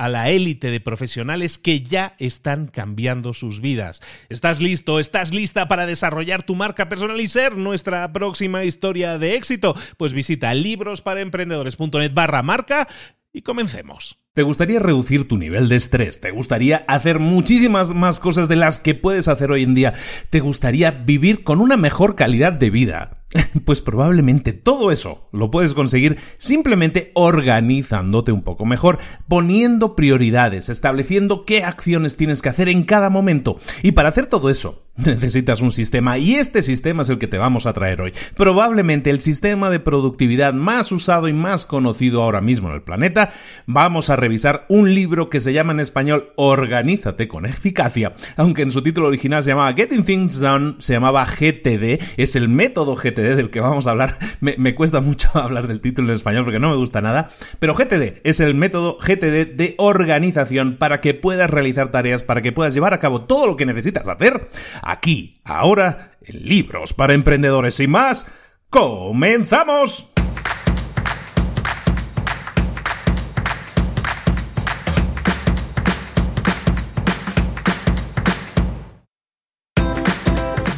a la élite de profesionales que ya están cambiando sus vidas. ¿Estás listo? ¿Estás lista para desarrollar tu marca personal y ser nuestra próxima historia de éxito? Pues visita librosparaemprendedores.net barra marca y comencemos. ¿Te gustaría reducir tu nivel de estrés? ¿Te gustaría hacer muchísimas más cosas de las que puedes hacer hoy en día? ¿Te gustaría vivir con una mejor calidad de vida? Pues probablemente todo eso lo puedes conseguir simplemente organizándote un poco mejor, poniendo prioridades, estableciendo qué acciones tienes que hacer en cada momento. Y para hacer todo eso, necesitas un sistema y este sistema es el que te vamos a traer hoy. Probablemente el sistema de productividad más usado y más conocido ahora mismo en el planeta. Vamos a revisar un libro que se llama en español Organízate con eficacia, aunque en su título original se llamaba Getting Things Done, se llamaba GTD, es el método GTD del que vamos a hablar. Me, cuesta mucho hablar del título en español porque no me gusta nada. Pero GTD es el método GTD de organización para que puedas realizar tareas, para que puedas llevar a cabo todo lo que necesitas hacer aquí, ahora, en libros para emprendedores y más. ¡Comenzamos!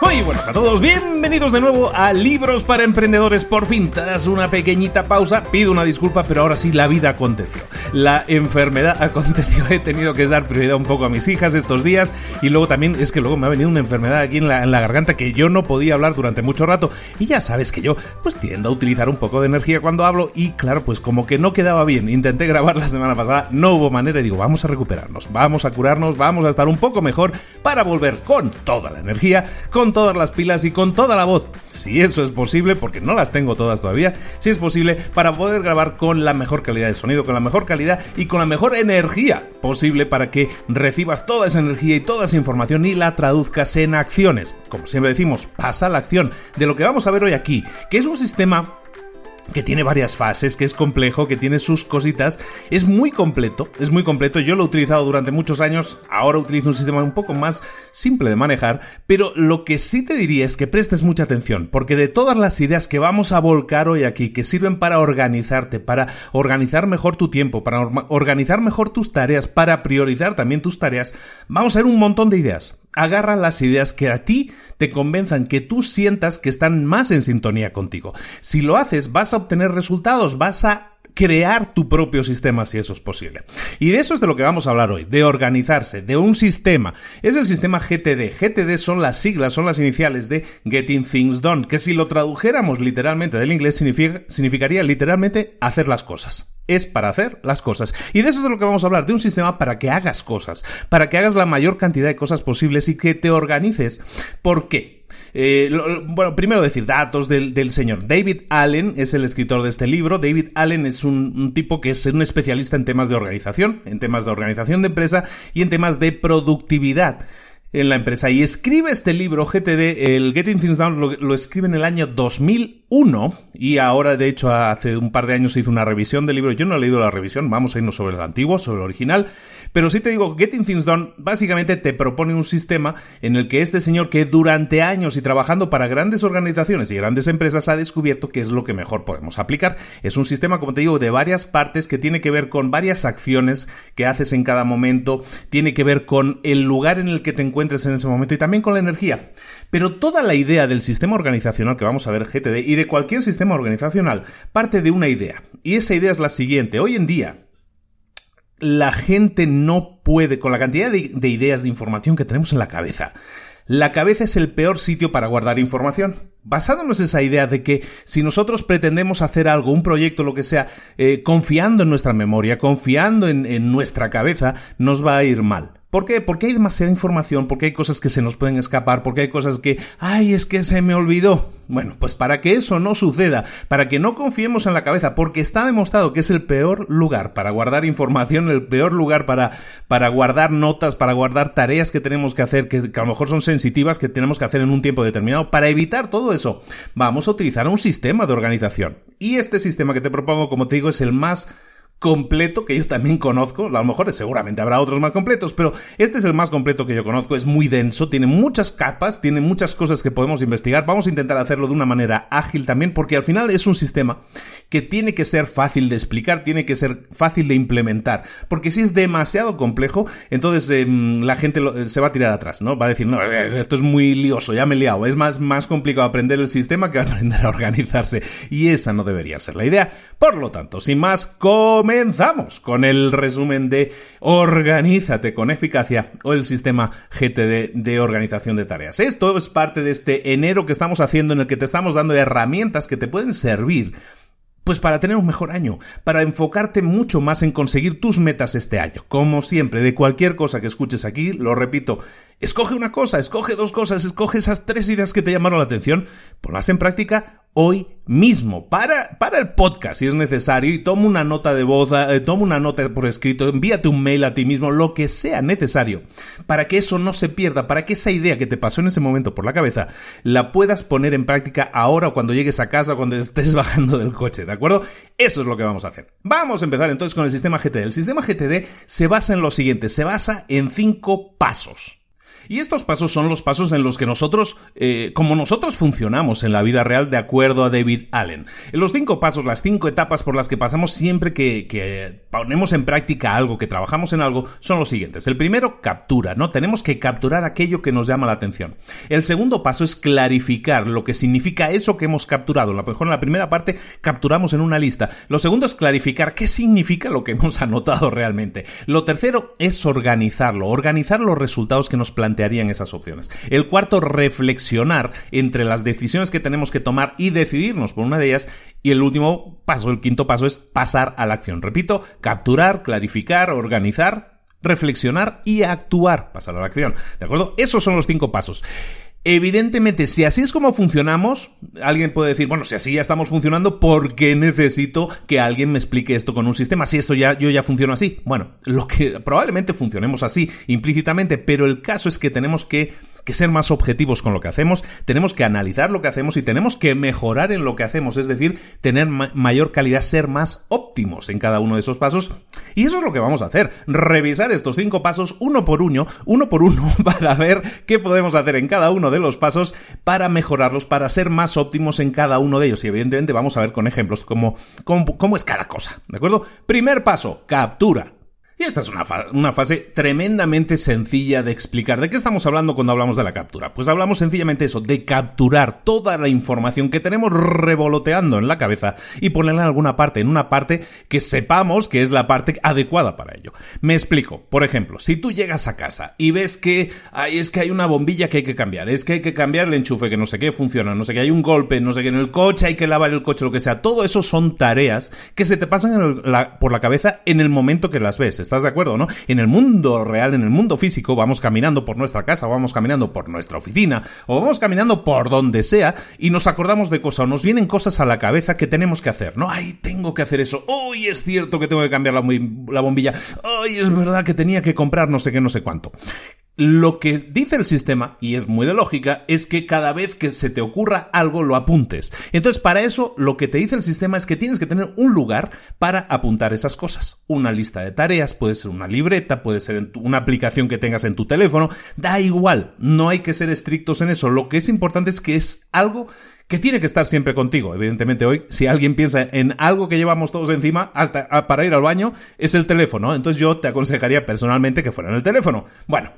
Muy buenas a todos, bienvenidos de nuevo a Libros para Emprendedores. Por fin, tras una pequeñita pausa, pido una disculpa, pero ahora sí la vida aconteció. La enfermedad aconteció, he tenido que dar prioridad un poco a mis hijas estos días y luego también es que luego me ha venido una enfermedad aquí en la, garganta que yo no podía hablar durante mucho rato y ya sabes que yo pues tiendo a utilizar un poco de energía cuando hablo y claro, pues como que no quedaba bien. Intenté grabar la semana pasada, no hubo manera y digo, vamos a recuperarnos, vamos a curarnos, vamos a estar un poco mejor para volver con toda la energía, con todas las pilas y con toda la voz, si eso es posible, porque no las tengo todas todavía, si es posible, para poder grabar con la mejor calidad de sonido, con la mejor calidad y con la mejor energía posible para que recibas toda esa energía y toda esa información y la traduzcas en acciones. Como siempre decimos, pasa la acción de lo que vamos a ver hoy aquí, que es un sistema que tiene varias fases, que es complejo, que tiene sus cositas. Es muy completo, es muy completo. Yo lo he utilizado durante muchos años, ahora utilizo un sistema un poco más simple de manejar, pero lo que sí te diría es que prestes mucha atención, porque de todas las ideas que vamos a volcar hoy aquí, que sirven para organizarte, para organizar mejor tu tiempo, para organizar mejor tus tareas, para priorizar también tus tareas, vamos a ver un montón de ideas agarra las ideas que a ti te convenzan, que tú sientas que están más en sintonía contigo. Si lo haces, vas a obtener resultados, vas a crear tu propio sistema si eso es posible. Y de eso es de lo que vamos a hablar hoy, de organizarse, de un sistema. Es el sistema GTD. GTD son las siglas, son las iniciales de Getting Things Done, que si lo tradujéramos literalmente del inglés significaría literalmente hacer las cosas es para hacer las cosas. Y de eso es de lo que vamos a hablar, de un sistema para que hagas cosas, para que hagas la mayor cantidad de cosas posibles y que te organices. ¿Por qué? Eh, bueno, primero decir datos del, señor. David Allen es el escritor de este libro. David Allen es un, tipo que es un especialista en temas de organización, en temas de organización de empresa y en temas de productividad en la empresa. Y escribe este libro, GTD, el Getting Things Down, lo, lo, escribe en el año 2001 y ahora, de hecho, hace un par de años se hizo una revisión del libro. Yo no he leído la revisión, vamos a irnos sobre el antiguo, sobre el original. Pero sí te digo, Getting Things Done básicamente te propone un sistema en el que este señor que durante años y trabajando para grandes organizaciones y grandes empresas ha descubierto que es lo que mejor podemos aplicar. Es un sistema, como te digo, de varias partes que tiene que ver con varias acciones que haces en cada momento, tiene que ver con el lugar en el que te encuentres en ese momento y también con la energía. Pero toda la idea del sistema organizacional que vamos a ver GTD y de cualquier sistema organizacional parte de una idea. Y esa idea es la siguiente. Hoy en día, la gente no puede, con la cantidad de, ideas de información que tenemos en la cabeza, la cabeza es el peor sitio para guardar información. Basándonos en esa idea de que si nosotros pretendemos hacer algo, un proyecto, lo que sea, eh, confiando en nuestra memoria, confiando en nuestra cabeza, nos va a ir mal. ¿Por qué? Porque hay demasiada información, porque hay cosas que se nos pueden escapar, porque hay cosas que, ay, es que se me olvidó. Bueno, pues para que eso no suceda, para que no confiemos en la cabeza, porque está demostrado que es el peor lugar para guardar información, el peor lugar para, para guardar notas, para guardar tareas que tenemos que hacer, que, que a lo mejor son sensitivas, que tenemos que hacer en un tiempo determinado. Para evitar todo eso, vamos a utilizar un sistema de organización. Y este sistema que te propongo, como te digo, es el más completo que yo también conozco. A lo mejor seguramente habrá otros más completos, pero este es el más completo que yo conozco. Es muy denso, tiene muchas capas, tiene muchas cosas que podemos investigar. Vamos a intentar hacerlo de una manera ágil también, porque al final es un sistema que tiene que ser fácil de explicar, tiene que ser fácil de implementar. Porque si es demasiado complejo, entonces em, la gente se va a tirar atrás, ¿no? Va a decir, no, esto es muy lioso, ya me he liado. Es más, más complicado aprender el sistema que aprender a organizarse. Y esa no debería ser la idea. Por lo tanto, sin más, comenzamos con el resumen de Organízate con eficacia o el sistema GTD de organización de tareas. Esto es parte de este enero que estamos haciendo en el que te estamos dando herramientas que te pueden servir pues para tener un mejor año, para enfocarte mucho más en conseguir tus metas este año. Como siempre, de cualquier cosa que escuches aquí, lo repito, escoge una cosa, escoge dos cosas, escoge esas tres ideas que te llamaron la atención, ponlas en práctica hoy mismo para, para el podcast si es necesario y toma una nota de voz, eh, toma una nota por escrito, envíate un mail a ti mismo, lo que sea necesario para que eso no se pierda, para que esa idea que te pasó en ese momento por la cabeza la puedas poner en práctica ahora cuando llegues a casa o cuando estés bajando del coche, ¿de acuerdo? Eso es lo que vamos a hacer. Vamos a empezar entonces con el sistema GTD. El sistema GTD se basa en lo siguiente, se basa en cinco pasos. Y estos pasos son los pasos en los que nosotros, eh, como nosotros funcionamos en la vida real de acuerdo a David Allen. En los cinco pasos, las cinco etapas por las que pasamos siempre que, que ponemos en práctica algo, que trabajamos en algo, son los siguientes. El primero, captura, ¿no? Tenemos que capturar aquello que nos llama la atención. El segundo paso es clarificar lo que significa eso que hemos capturado. A lo mejor en la primera parte capturamos en una lista. Lo segundo es clarificar qué significa lo que hemos anotado realmente. Lo tercero es organizarlo, organizar los resultados que nos planteamos harían esas opciones. El cuarto, reflexionar entre las decisiones que tenemos que tomar y decidirnos por una de ellas. Y el último paso, el quinto paso, es pasar a la acción. Repito, capturar, clarificar, organizar, reflexionar y actuar. Pasar a la acción. ¿De acuerdo? Esos son los cinco pasos. Evidentemente, si así es como funcionamos, alguien puede decir, bueno, si así ya estamos funcionando, ¿por qué necesito que alguien me explique esto con un sistema? Si esto ya, yo ya funciono así. Bueno, lo que probablemente funcionemos así implícitamente, pero el caso es que tenemos que que ser más objetivos con lo que hacemos, tenemos que analizar lo que hacemos y tenemos que mejorar en lo que hacemos, es decir, tener mayor calidad, ser más óptimos en cada uno de esos pasos. Y eso es lo que vamos a hacer, revisar estos cinco pasos uno por uno, uno por uno, para ver qué podemos hacer en cada uno de los pasos para mejorarlos, para ser más óptimos en cada uno de ellos. Y evidentemente vamos a ver con ejemplos cómo, cómo es cada cosa, ¿de acuerdo? Primer paso, captura. Y esta es una, una, fase tremendamente sencilla de explicar. ¿De qué estamos hablando cuando hablamos de la captura? Pues hablamos sencillamente eso, de capturar toda la información que tenemos revoloteando en la cabeza y ponerla en alguna parte, en una parte que sepamos que es la parte adecuada para ello. Me explico. Por ejemplo, si tú llegas a casa y ves que es que hay una bombilla que hay que cambiar, es que hay que cambiar el enchufe, que no sé qué funciona, no sé qué, hay un golpe, no sé qué en el coche, hay que lavar el coche, lo que sea. Todo eso son tareas que se te pasan por la cabeza en el momento que las ves ¿Estás de acuerdo, no? En el mundo real, en el mundo físico, vamos caminando por nuestra casa, o vamos caminando por nuestra oficina, o vamos caminando por donde sea, y nos acordamos de cosas, o nos vienen cosas a la cabeza que tenemos que hacer, ¿no? Ay, tengo que hacer eso. Uy, es cierto que tengo que cambiar la bombilla. Ay, es verdad que tenía que comprar no sé qué, no sé cuánto. Lo que dice el sistema, y es muy de lógica, es que cada vez que se te ocurra algo lo apuntes. Entonces, para eso, lo que te dice el sistema es que tienes que tener un lugar para apuntar esas cosas. Una lista de tareas, puede ser una libreta, puede ser una aplicación que tengas en tu teléfono, da igual, no hay que ser estrictos en eso. Lo que es importante es que es algo que tiene que estar siempre contigo. Evidentemente hoy, si alguien piensa en algo que llevamos todos encima hasta para ir al baño, es el teléfono. Entonces yo te aconsejaría personalmente que fuera en el teléfono. Bueno,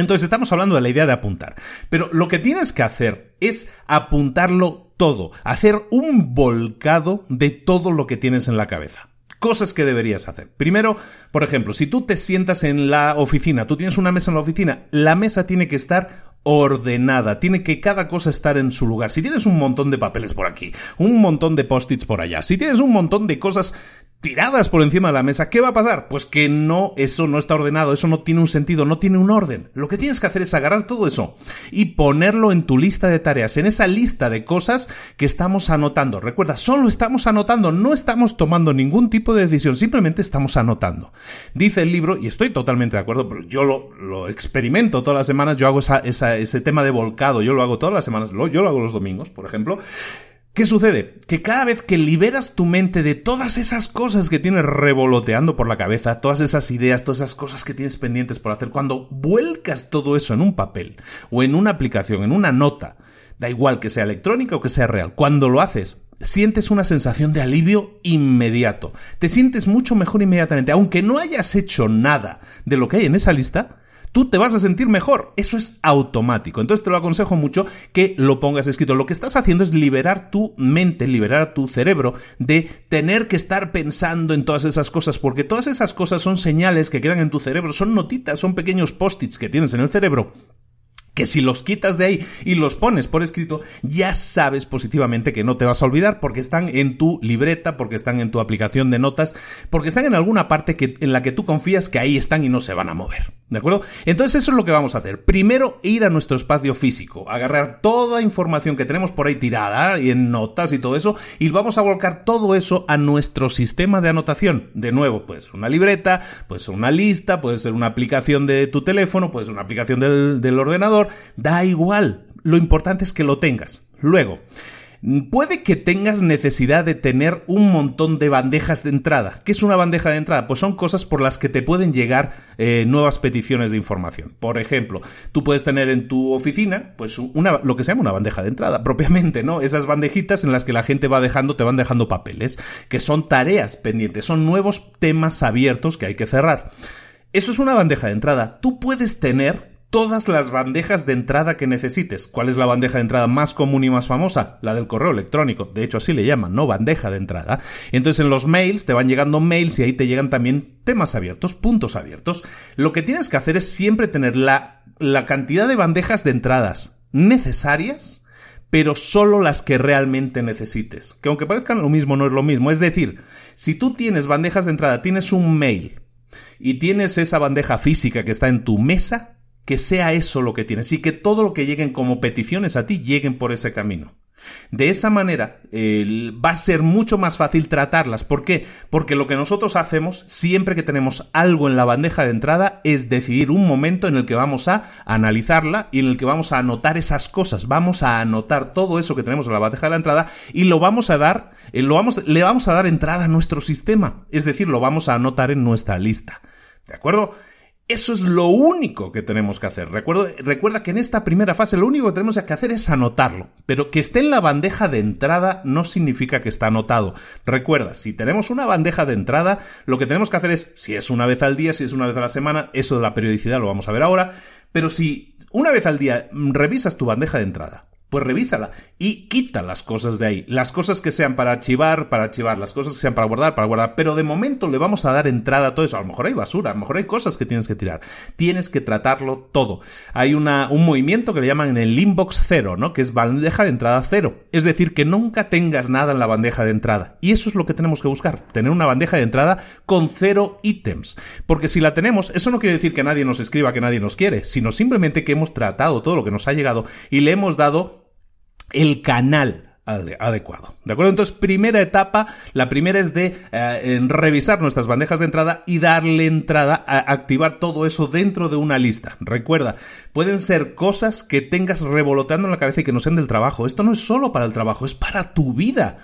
entonces estamos hablando de la idea de apuntar. Pero lo que tienes que hacer es apuntarlo todo, hacer un volcado de todo lo que tienes en la cabeza. Cosas que deberías hacer. Primero, por ejemplo, si tú te sientas en la oficina, tú tienes una mesa en la oficina, la mesa tiene que estar ordenada, tiene que cada cosa estar en su lugar. Si tienes un montón de papeles por aquí, un montón de post-its por allá, si tienes un montón de cosas tiradas por encima de la mesa, ¿qué va a pasar? Pues que no, eso no está ordenado, eso no tiene un sentido, no tiene un orden. Lo que tienes que hacer es agarrar todo eso y ponerlo en tu lista de tareas, en esa lista de cosas que estamos anotando. Recuerda, solo estamos anotando, no estamos tomando ningún tipo de decisión, simplemente estamos anotando. Dice el libro, y estoy totalmente de acuerdo, pero yo lo, experimento todas las semanas, yo hago ese tema de volcado, yo lo hago todas las semanas, yo lo hago los domingos, por ejemplo. ¿Qué sucede? Que cada vez que liberas tu mente de todas esas cosas que tienes revoloteando por la cabeza, todas esas ideas, todas esas cosas que tienes pendientes por hacer, cuando vuelcas todo eso en un papel o en una aplicación, en una nota, da igual que sea electrónica o que sea real, cuando lo haces, sientes una sensación de alivio inmediato. Te sientes mucho mejor inmediatamente, aunque no hayas hecho nada de lo que hay en esa lista, tú te vas a sentir mejor. Eso es automático. Entonces te lo aconsejo mucho que lo pongas escrito. Lo que estás haciendo es liberar tu mente, liberar tu cerebro de tener que estar pensando en todas esas cosas, porque todas esas cosas son señales que quedan en tu cerebro, son notitas, son pequeños post-its que tienes en el cerebro que si los quitas de ahí y los pones por escrito, ya sabes positivamente que no te vas a olvidar porque están en tu libreta, porque están en tu aplicación de notas, porque están en alguna parte que, en la que tú confías que ahí están y no se van a mover. ¿De acuerdo? Entonces eso es lo que vamos a hacer. Primero ir a nuestro espacio físico, agarrar toda información que tenemos por ahí tirada y en notas y todo eso, y vamos a volcar todo eso a nuestro sistema de anotación. De nuevo, puede ser una libreta, puede ser una lista, puede ser una aplicación de tu teléfono, puede ser una aplicación del, del ordenador, da igual. Lo importante es que lo tengas. Luego, Puede que tengas necesidad de tener un montón de bandejas de entrada. ¿Qué es una bandeja de entrada? Pues son cosas por las que te pueden llegar eh, nuevas peticiones de información. Por ejemplo, tú puedes tener en tu oficina, pues una, lo que se llama una bandeja de entrada, propiamente, ¿no? Esas bandejitas en las que la gente va dejando, te van dejando papeles, que son tareas pendientes, son nuevos temas abiertos que hay que cerrar. Eso es una bandeja de entrada. Tú puedes tener todas las bandejas de entrada que necesites. ¿Cuál es la bandeja de entrada más común y más famosa? La del correo electrónico. De hecho, así le llaman, ¿no? Bandeja de entrada. Entonces, en los mails te van llegando mails y ahí te llegan también temas abiertos, puntos abiertos. Lo que tienes que hacer es siempre tener la, la cantidad de bandejas de entradas necesarias pero solo las que realmente necesites. Que aunque parezcan lo mismo, no es lo mismo. Es decir, si tú tienes bandejas de entrada, tienes un mail y tienes esa bandeja física que está en tu mesa, que sea eso lo que tienes y que todo lo que lleguen como peticiones a ti lleguen por ese camino. De esa manera va a ser mucho más fácil tratarlas. ¿Por qué? Porque lo que nosotros hacemos siempre que tenemos algo en la bandeja de entrada es decidir un momento en el que vamos a analizarla y en el que vamos a anotar esas cosas. Vamos a anotar todo eso que tenemos en la bandeja de entrada y lo vamos a dar, eh, lo vamos, le vamos a dar entrada a nuestro sistema. Es decir, lo vamos a anotar en nuestra lista. ¿De acuerdo? Eso es lo único que tenemos que hacer. recuerda que en esta primera fase lo único que tenemos que hacer es anotarlo. Pero que esté en la bandeja de entrada no significa que está anotado. Recuerda, si tenemos una bandeja de entrada, lo que tenemos que hacer es, si es una vez al día, si es una vez a la semana, eso de la periodicidad lo vamos a ver ahora. Pero si una vez al día revisas tu bandeja de entrada, pues revísala y quita las cosas de ahí. Las cosas que sean para archivar, para archivar, las cosas que sean para guardar, para guardar. Pero de momento le vamos a dar entrada a todo eso. A lo mejor hay basura, a lo mejor hay cosas que tienes que tirar. Tienes que tratarlo todo. Hay una, un movimiento que le llaman en el inbox cero, ¿no? Que es bandeja de entrada cero. Es decir, que nunca tengas nada en la bandeja de entrada. Y eso es lo que tenemos que buscar. Tener una bandeja de entrada con cero ítems. Porque si la tenemos, eso no quiere decir que nadie nos escriba que nadie nos quiere, sino simplemente que hemos tratado todo lo que nos ha llegado y le hemos dado el canal adecuado. ¿De acuerdo? Entonces, primera etapa, la primera es de eh, revisar nuestras bandejas de entrada y darle entrada a activar todo eso dentro de una lista. Recuerda, pueden ser cosas que tengas revoloteando en la cabeza y que no sean del trabajo. Esto no es solo para el trabajo, es para tu vida.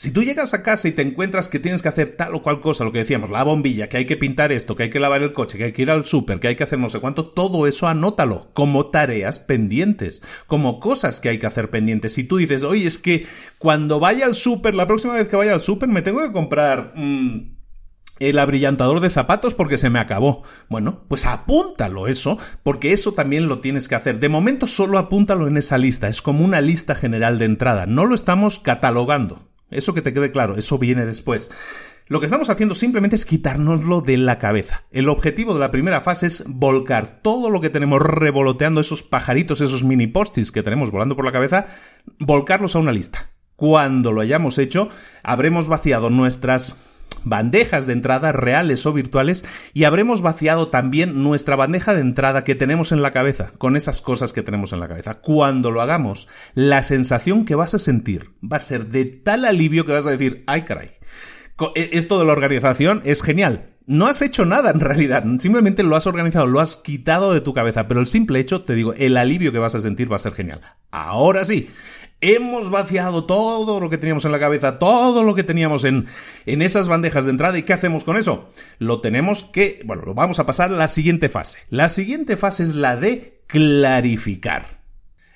Si tú llegas a casa y te encuentras que tienes que hacer tal o cual cosa, lo que decíamos, la bombilla, que hay que pintar esto, que hay que lavar el coche, que hay que ir al súper, que hay que hacer no sé cuánto, todo eso anótalo como tareas pendientes, como cosas que hay que hacer pendientes. Si tú dices, oye, es que cuando vaya al súper, la próxima vez que vaya al súper, me tengo que comprar... Mm, el abrillantador de zapatos porque se me acabó. Bueno, pues apúntalo eso, porque eso también lo tienes que hacer. De momento solo apúntalo en esa lista, es como una lista general de entrada, no lo estamos catalogando. Eso que te quede claro, eso viene después. Lo que estamos haciendo simplemente es quitárnoslo de la cabeza. El objetivo de la primera fase es volcar todo lo que tenemos revoloteando, esos pajaritos, esos mini postis que tenemos volando por la cabeza, volcarlos a una lista. Cuando lo hayamos hecho, habremos vaciado nuestras bandejas de entrada reales o virtuales y habremos vaciado también nuestra bandeja de entrada que tenemos en la cabeza, con esas cosas que tenemos en la cabeza. Cuando lo hagamos, la sensación que vas a sentir va a ser de tal alivio que vas a decir, ay caray, e, esto de la organización es genial. No has hecho nada en realidad, simplemente lo has organizado, lo has quitado de tu cabeza, pero el simple hecho, te digo, el alivio que vas a sentir va a ser genial. Ahora sí, Hemos vaciado todo lo que teníamos en la cabeza, todo lo que teníamos en, en esas bandejas de entrada. ¿Y qué hacemos con eso? Lo tenemos que, bueno, lo vamos a pasar a la siguiente fase. La siguiente fase es la de clarificar.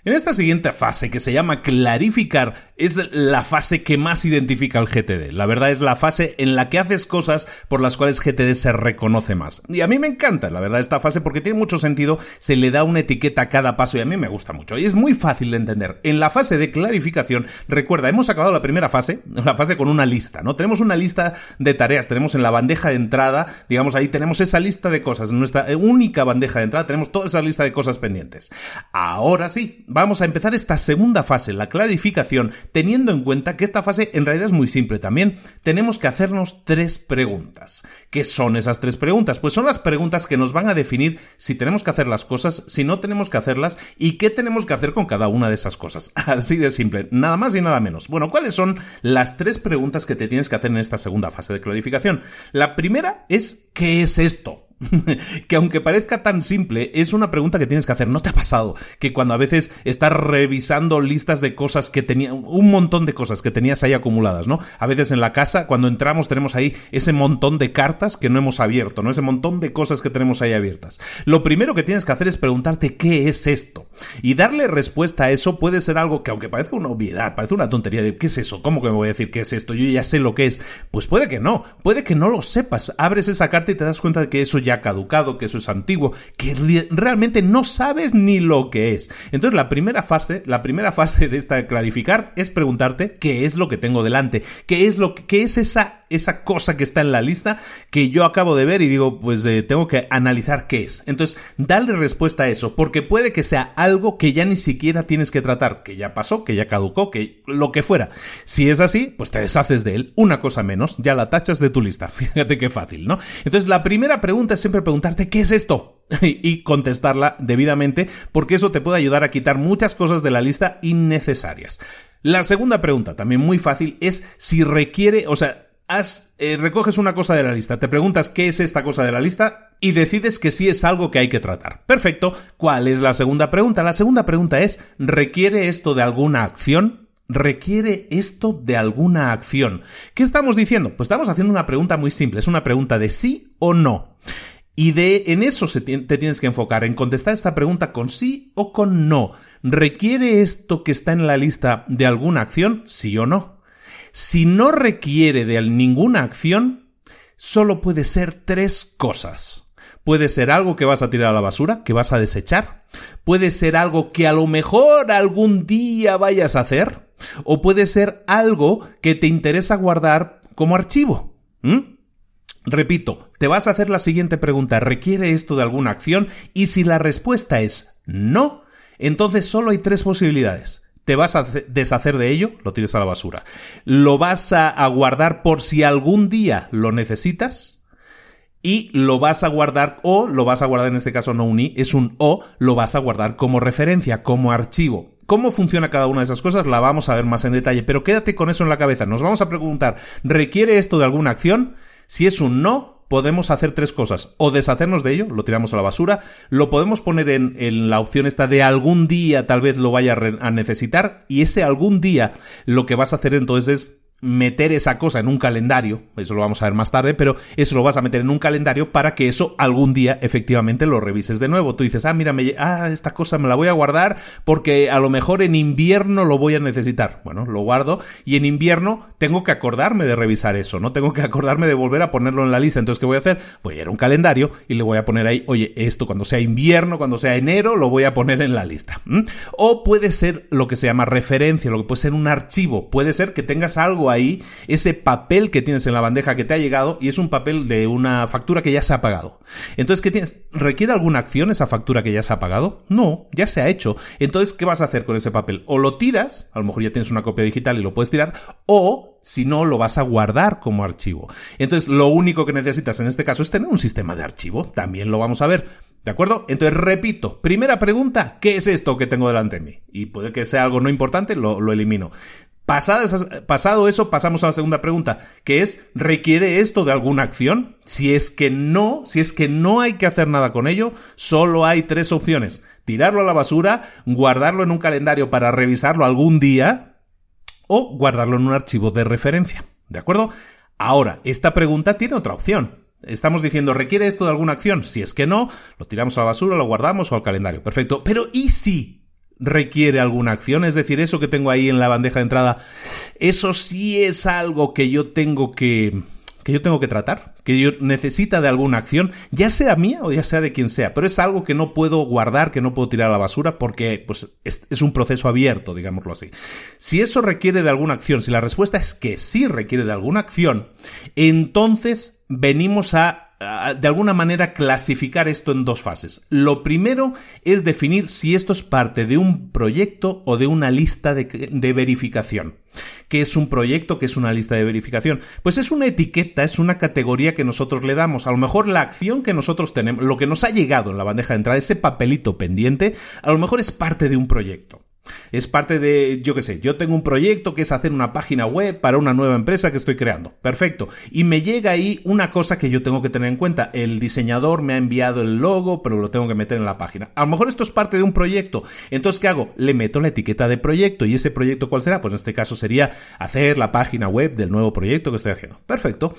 En esta siguiente fase, que se llama clarificar, es la fase que más identifica al GTD. La verdad es la fase en la que haces cosas por las cuales GTD se reconoce más. Y a mí me encanta, la verdad, esta fase porque tiene mucho sentido, se le da una etiqueta a cada paso y a mí me gusta mucho. Y es muy fácil de entender. En la fase de clarificación, recuerda, hemos acabado la primera fase, la fase con una lista, ¿no? Tenemos una lista de tareas, tenemos en la bandeja de entrada, digamos ahí tenemos esa lista de cosas, en nuestra única bandeja de entrada tenemos toda esa lista de cosas pendientes. Ahora sí, vamos a empezar esta segunda fase, la clarificación, teniendo en cuenta que esta fase en realidad es muy simple también. Tenemos que hacernos tres preguntas. ¿Qué son esas tres preguntas? Pues son las preguntas que nos van a definir si tenemos que hacer las cosas, si no tenemos que hacerlas y qué tenemos que hacer con cada una de esas cosas. Así de simple, nada más y nada menos. Bueno, ¿cuáles son las tres preguntas que te tienes que hacer en esta segunda fase de clarificación? La primera es ¿qué es esto? que aunque parezca tan simple, es una pregunta que tienes que hacer. ¿No te ha pasado que cuando a veces estás revisando listas de cosas que tenía, un montón de cosas que tenías ahí acumuladas, ¿no? A veces en la casa, cuando entramos, tenemos ahí ese montón de cartas que no hemos abierto, ¿no? Ese montón de cosas que tenemos ahí abiertas. Lo primero que tienes que hacer es preguntarte qué es esto. Y darle respuesta a eso puede ser algo que, aunque parezca una obviedad, parece una tontería de ¿qué es eso? ¿Cómo que me voy a decir qué es esto? Yo ya sé lo que es. Pues puede que no, puede que no lo sepas. Abres esa carta y te das cuenta de que eso ya caducado, que eso es antiguo, que realmente no sabes ni lo que es. Entonces la primera fase, la primera fase de esta clarificar es preguntarte qué es lo que tengo delante, qué es lo que qué es esa esa cosa que está en la lista que yo acabo de ver y digo, pues eh, tengo que analizar qué es. Entonces, dale respuesta a eso, porque puede que sea algo que ya ni siquiera tienes que tratar, que ya pasó, que ya caducó, que lo que fuera. Si es así, pues te deshaces de él, una cosa menos, ya la tachas de tu lista. Fíjate qué fácil, ¿no? Entonces, la primera pregunta siempre preguntarte, ¿qué es esto? y contestarla debidamente, porque eso te puede ayudar a quitar muchas cosas de la lista innecesarias. La segunda pregunta, también muy fácil, es si requiere, o sea, eh, recoges una cosa de la lista, te preguntas qué es esta cosa de la lista y decides que sí es algo que hay que tratar. Perfecto. ¿Cuál es la segunda pregunta? La segunda pregunta es, ¿requiere esto de alguna acción? ¿Requiere esto de alguna acción? ¿Qué estamos diciendo? Pues estamos haciendo una pregunta muy simple, es una pregunta de sí o no. Y de en eso se te tienes que enfocar, en contestar esta pregunta con sí o con no. ¿Requiere esto que está en la lista de alguna acción? Sí o no. Si no requiere de ninguna acción, solo puede ser tres cosas. Puede ser algo que vas a tirar a la basura, que vas a desechar. Puede ser algo que a lo mejor algún día vayas a hacer. O puede ser algo que te interesa guardar como archivo. Repito, te vas a hacer la siguiente pregunta. ¿Requiere esto de alguna acción? Y si la respuesta es no, entonces solo hay tres posibilidades te vas a deshacer de ello, lo tires a la basura. Lo vas a, guardar por si algún día lo necesitas y lo vas a guardar o lo vas a guardar en este caso no un i, es un o, lo vas a guardar como referencia, como archivo. ¿Cómo funciona cada una de esas cosas? La vamos a ver más en detalle, pero quédate con eso en la cabeza. Nos vamos a preguntar, ¿requiere esto de alguna acción? Si es un no, podemos hacer tres cosas. O deshacernos de ello, lo tiramos a la basura, lo podemos poner en, la opción esta de algún día tal vez lo vaya a, a necesitar, y ese algún día lo que vas a hacer entonces es meter esa cosa en un calendario, eso lo vamos a ver más tarde, pero eso lo vas a meter en un calendario para que eso algún día efectivamente lo revises de nuevo. Tú dices, ah, mira, me, ah, esta cosa me la voy a guardar porque a lo mejor en invierno lo voy a necesitar. Bueno, lo guardo y en invierno tengo que acordarme de revisar eso, ¿no? Tengo que acordarme de volver a ponerlo en la lista. Entonces, ¿qué voy a hacer? Voy a ir a un calendario y le voy a poner ahí, oye, esto cuando sea invierno, cuando sea enero, lo voy a poner en la lista. O puede ser lo que se llama referencia, lo que puede ser un archivo. Puede ser que tengas algo ahí ese papel que tienes en la bandeja que te ha llegado y es un papel de una factura que ya se ha pagado. Entonces, ¿qué tienes? ¿Requiere alguna acción esa factura que ya se ha pagado? No, ya se ha hecho. Entonces, ¿qué vas a hacer con ese papel? O lo tiras, a lo mejor ya tienes una copia digital y lo puedes tirar, o si no, lo vas a guardar como archivo. Entonces, lo único que necesitas en este caso es tener un sistema de archivo. También lo vamos a ver. ¿De acuerdo? Entonces, repito, primera pregunta, ¿qué es esto que tengo delante de mí? Y puede que sea algo no importante, lo, lo elimino. Pasado, eso, pasamos a la segunda pregunta, que es, ¿requiere esto de alguna acción? Si es que no, si es que no hay que hacer nada con ello, solo hay tres opciones. Tirarlo a la basura, guardarlo en un calendario para revisarlo algún día o guardarlo en un archivo de referencia. ¿De acuerdo? Ahora, esta pregunta tiene otra opción. Estamos diciendo, ¿requiere esto de alguna acción? Si es que no, lo tiramos a la basura, lo guardamos o al calendario. Perfecto. Pero ¿y si requiere alguna acción. Es decir, eso que tengo ahí en la bandeja de entrada, eso sí es algo que yo tengo que que yo tengo que tratar, que yo necesita de alguna acción, ya sea mía o ya sea de quien sea, pero es algo que no puedo guardar, que no puedo tirar a la basura porque pues, es, es, un proceso abierto, digámoslo así. Si eso requiere de alguna acción, si la respuesta es que sí requiere de alguna acción, entonces venimos a de alguna manera clasificar esto en dos fases. Lo primero es definir si esto es parte de un proyecto o de una lista de, de, verificación. ¿Qué es un proyecto? ¿Qué es una lista de verificación? Pues es una etiqueta, es una categoría que nosotros le damos. A lo mejor la acción que nosotros tenemos, lo que nos ha llegado en la bandeja de entrada, ese papelito pendiente, a lo mejor es parte de un proyecto. Es parte de, yo qué sé, yo tengo un proyecto que es hacer una página web para una nueva empresa que estoy creando. Perfecto. Y me llega ahí una cosa que yo tengo que tener en cuenta. El diseñador me ha enviado el logo, pero lo tengo que meter en la página. A lo mejor esto es parte de un proyecto. Entonces, ¿qué hago? Le meto la etiqueta de proyecto. ¿Y ese proyecto cuál será? Pues en este caso sería hacer la página web del nuevo proyecto que estoy haciendo. Perfecto.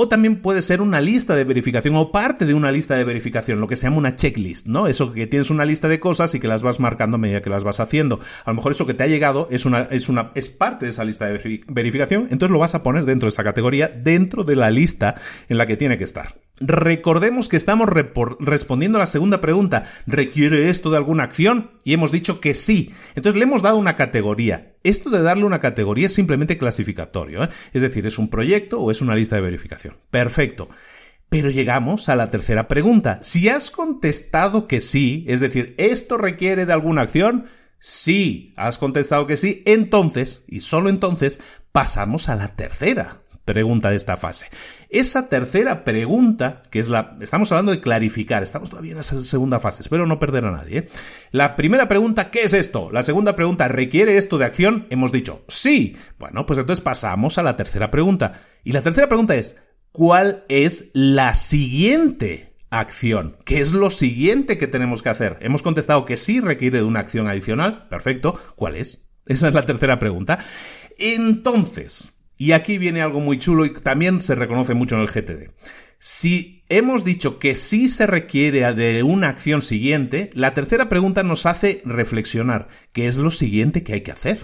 O también puede ser una lista de verificación o parte de una lista de verificación, lo que se llama una checklist, ¿no? Eso que tienes una lista de cosas y que las vas marcando a medida que las vas haciendo. A lo mejor eso que te ha llegado es una, es una, es parte de esa lista de verificación, entonces lo vas a poner dentro de esa categoría, dentro de la lista en la que tiene que estar. Recordemos que estamos respondiendo a la segunda pregunta. ¿Requiere esto de alguna acción? Y hemos dicho que sí. Entonces le hemos dado una categoría. Esto de darle una categoría es simplemente clasificatorio. ¿eh? Es decir, es un proyecto o es una lista de verificación. Perfecto. Pero llegamos a la tercera pregunta. Si has contestado que sí, es decir, ¿esto requiere de alguna acción? Sí, has contestado que sí. Entonces, y solo entonces, pasamos a la tercera pregunta de esta fase. Esa tercera pregunta, que es la... Estamos hablando de clarificar, estamos todavía en esa segunda fase, espero no perder a nadie. ¿eh? La primera pregunta, ¿qué es esto? La segunda pregunta, ¿requiere esto de acción? Hemos dicho, sí. Bueno, pues entonces pasamos a la tercera pregunta. Y la tercera pregunta es, ¿cuál es la siguiente acción. ¿Qué es lo siguiente que tenemos que hacer? Hemos contestado que sí requiere de una acción adicional. Perfecto. ¿Cuál es? Esa es la tercera pregunta. Entonces, y aquí viene algo muy chulo y también se reconoce mucho en el GTD. Si hemos dicho que sí se requiere de una acción siguiente, la tercera pregunta nos hace reflexionar qué es lo siguiente que hay que hacer.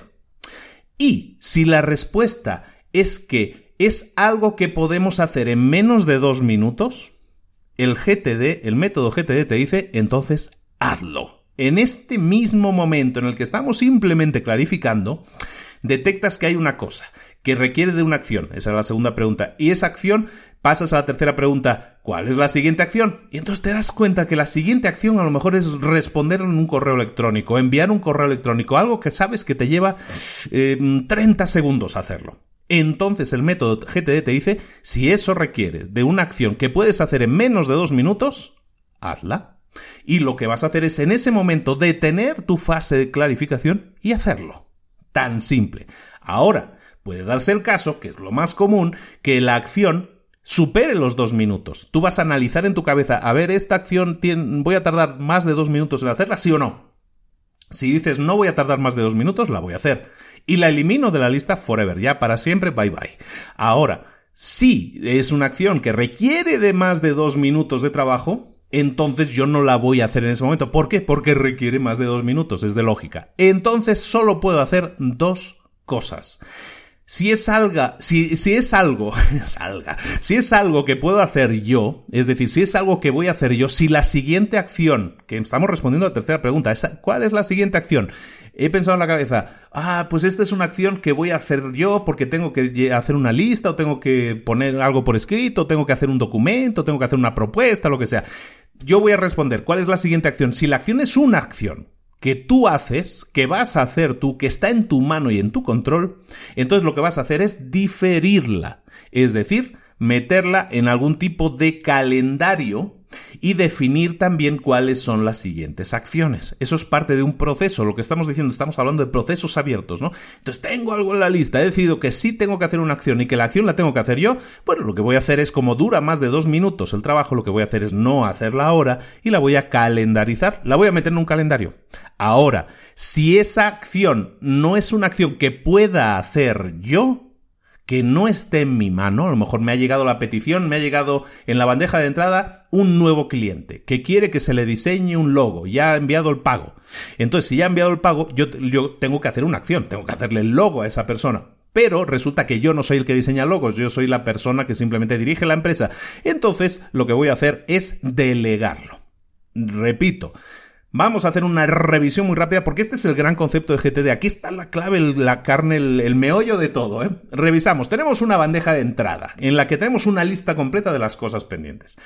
Y si la respuesta es que es algo que podemos hacer en menos de dos minutos, el GTD, el método GTD te dice, entonces hazlo. En este mismo momento en el que estamos simplemente clarificando, detectas que hay una cosa que requiere de una acción. Esa es la segunda pregunta. Y esa acción pasas a la tercera pregunta, ¿cuál es la siguiente acción? Y entonces te das cuenta que la siguiente acción a lo mejor es responder en un correo electrónico, enviar un correo electrónico, algo que sabes que te lleva 30 eh, segundos hacerlo. Entonces el método GTD te dice, si eso requiere de una acción que puedes hacer en menos de dos minutos, hazla. Y lo que vas a hacer es en ese momento detener tu fase de clarificación y hacerlo. Tan simple. Ahora, puede darse el caso, que es lo más común, que la acción supere los dos minutos. Tú vas a analizar en tu cabeza, a ver, esta acción voy a tardar más de dos minutos en hacerla, sí o no. Si dices no voy a tardar más de dos minutos, la voy a hacer y la elimino de la lista forever, ya para siempre, bye bye. Ahora, si es una acción que requiere de más de dos minutos de trabajo, entonces yo no la voy a hacer en ese momento. ¿Por qué? Porque requiere más de dos minutos, es de lógica. Entonces solo puedo hacer dos cosas. Si es algo, si, si es algo, salga, si es algo que puedo hacer yo, es decir, si es algo que voy a hacer yo, si la siguiente acción, que estamos respondiendo a la tercera pregunta, ¿cuál es la siguiente acción? he pensado en la cabeza, ah, pues esta es una acción que voy a hacer yo porque tengo que hacer una lista o tengo que poner algo por escrito, tengo que hacer un documento, tengo que hacer una propuesta, lo que sea. Yo voy a responder, ¿cuál es la siguiente acción? Si la acción es una acción que tú haces, que vas a hacer tú, que está en tu mano y en tu control, entonces lo que vas a hacer es diferirla. Es decir, meterla en algún tipo de calendario y definir también cuáles son las siguientes acciones. Eso es parte de un proceso, lo que estamos diciendo, estamos hablando de procesos abiertos, ¿no? Entonces tengo algo en la lista, he decidido que sí tengo que hacer una acción y que la acción la tengo que hacer yo, bueno, lo que voy a hacer es como dura más de dos minutos el trabajo, lo que voy a hacer es no hacerla ahora y la voy a calendarizar, la voy a meter en un calendario. Ahora, si esa acción no es una acción que pueda hacer yo, que no esté en mi mano, a lo mejor me ha llegado la petición, me ha llegado en la bandeja de entrada un nuevo cliente que quiere que se le diseñe un logo, ya ha enviado el pago. Entonces, si ya ha enviado el pago, yo, yo tengo que hacer una acción, tengo que hacerle el logo a esa persona. Pero resulta que yo no soy el que diseña logos, yo soy la persona que simplemente dirige la empresa. Entonces, lo que voy a hacer es delegarlo. Repito, Vamos a hacer una revisión muy rápida porque este es el gran concepto de GTD. Aquí está la clave, la carne, el, meollo de todo. ¿eh? Revisamos. Tenemos una bandeja de entrada en la que tenemos una lista completa de las cosas pendientes.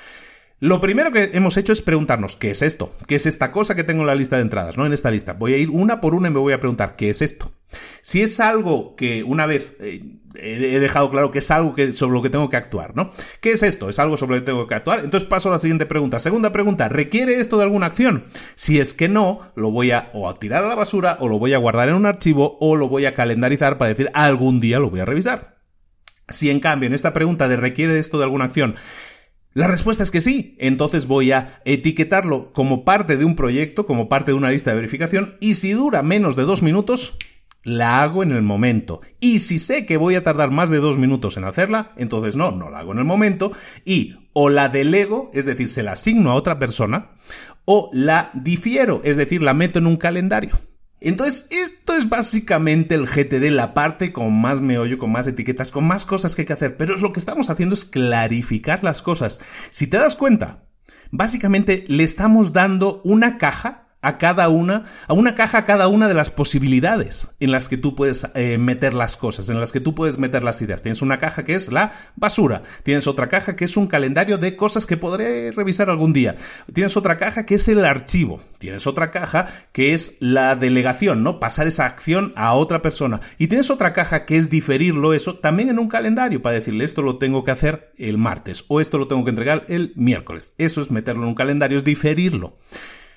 Lo primero que hemos hecho es preguntarnos, ¿qué es esto? ¿Qué es esta cosa que tengo en la lista de entradas? ¿No? En esta lista. Voy a ir una por una y me voy a preguntar, ¿qué es esto? Si es algo que una vez eh, he dejado claro que es algo sobre lo que tengo que actuar, ¿no? ¿Qué es esto? ¿Es algo sobre lo que tengo que actuar? Entonces paso a la siguiente pregunta. Segunda pregunta, ¿requiere esto de alguna acción? Si es que no, lo voy a o a tirar a la basura o lo voy a guardar en un archivo o lo voy a calendarizar para decir algún día lo voy a revisar. Si en cambio en esta pregunta de requiere esto de alguna acción la respuesta es que sí. Entonces voy a etiquetarlo como parte de un proyecto, como parte de una lista de verificación, y si dura menos de dos minutos, la hago en el momento. Y si sé que voy a tardar más de dos minutos en hacerla, entonces no, no la hago en el momento. Y o la delego, es decir, se la asigno a otra persona, o la difiero, es decir, la meto en un calendario. Entonces, esto es básicamente el GTD, la parte con más meollo, con más etiquetas, con más cosas que hay que hacer. Pero lo que estamos haciendo es clarificar las cosas. Si te das cuenta, básicamente le estamos dando una caja a cada una, a una caja a cada una de las posibilidades en las que tú puedes eh, meter las cosas, en las que tú puedes meter las ideas. Tienes una caja que es la basura, tienes otra caja que es un calendario de cosas que podré revisar algún día, tienes otra caja que es el archivo, tienes otra caja que es la delegación, ¿no? Pasar esa acción a otra persona y tienes otra caja que es diferirlo eso también en un calendario para decirle esto lo tengo que hacer el martes o esto lo tengo que entregar el miércoles. Eso es meterlo en un calendario, es diferirlo.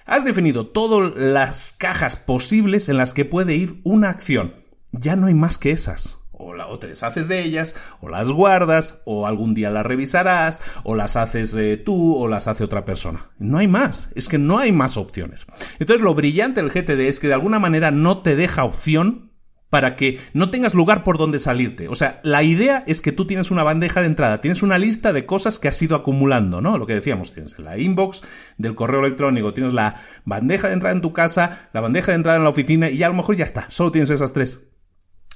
Has definido todas las cajas posibles en las que puede ir una acción. Ya no hay más que esas. O, la, te deshaces de ellas, o las guardas, o algún día las revisarás, o las haces eh, tú, o las hace otra persona. No hay más, es que no hay más opciones. Entonces lo brillante del GTD es que de alguna manera no te deja opción para que no tengas lugar por donde salirte. O sea, la idea es que tú tienes una bandeja de entrada, tienes una lista de cosas que has ido acumulando, ¿no? Lo que decíamos, tienes la inbox del correo electrónico, tienes la bandeja de entrada en tu casa, la bandeja de entrada en la oficina y a lo mejor ya está, solo tienes esas tres.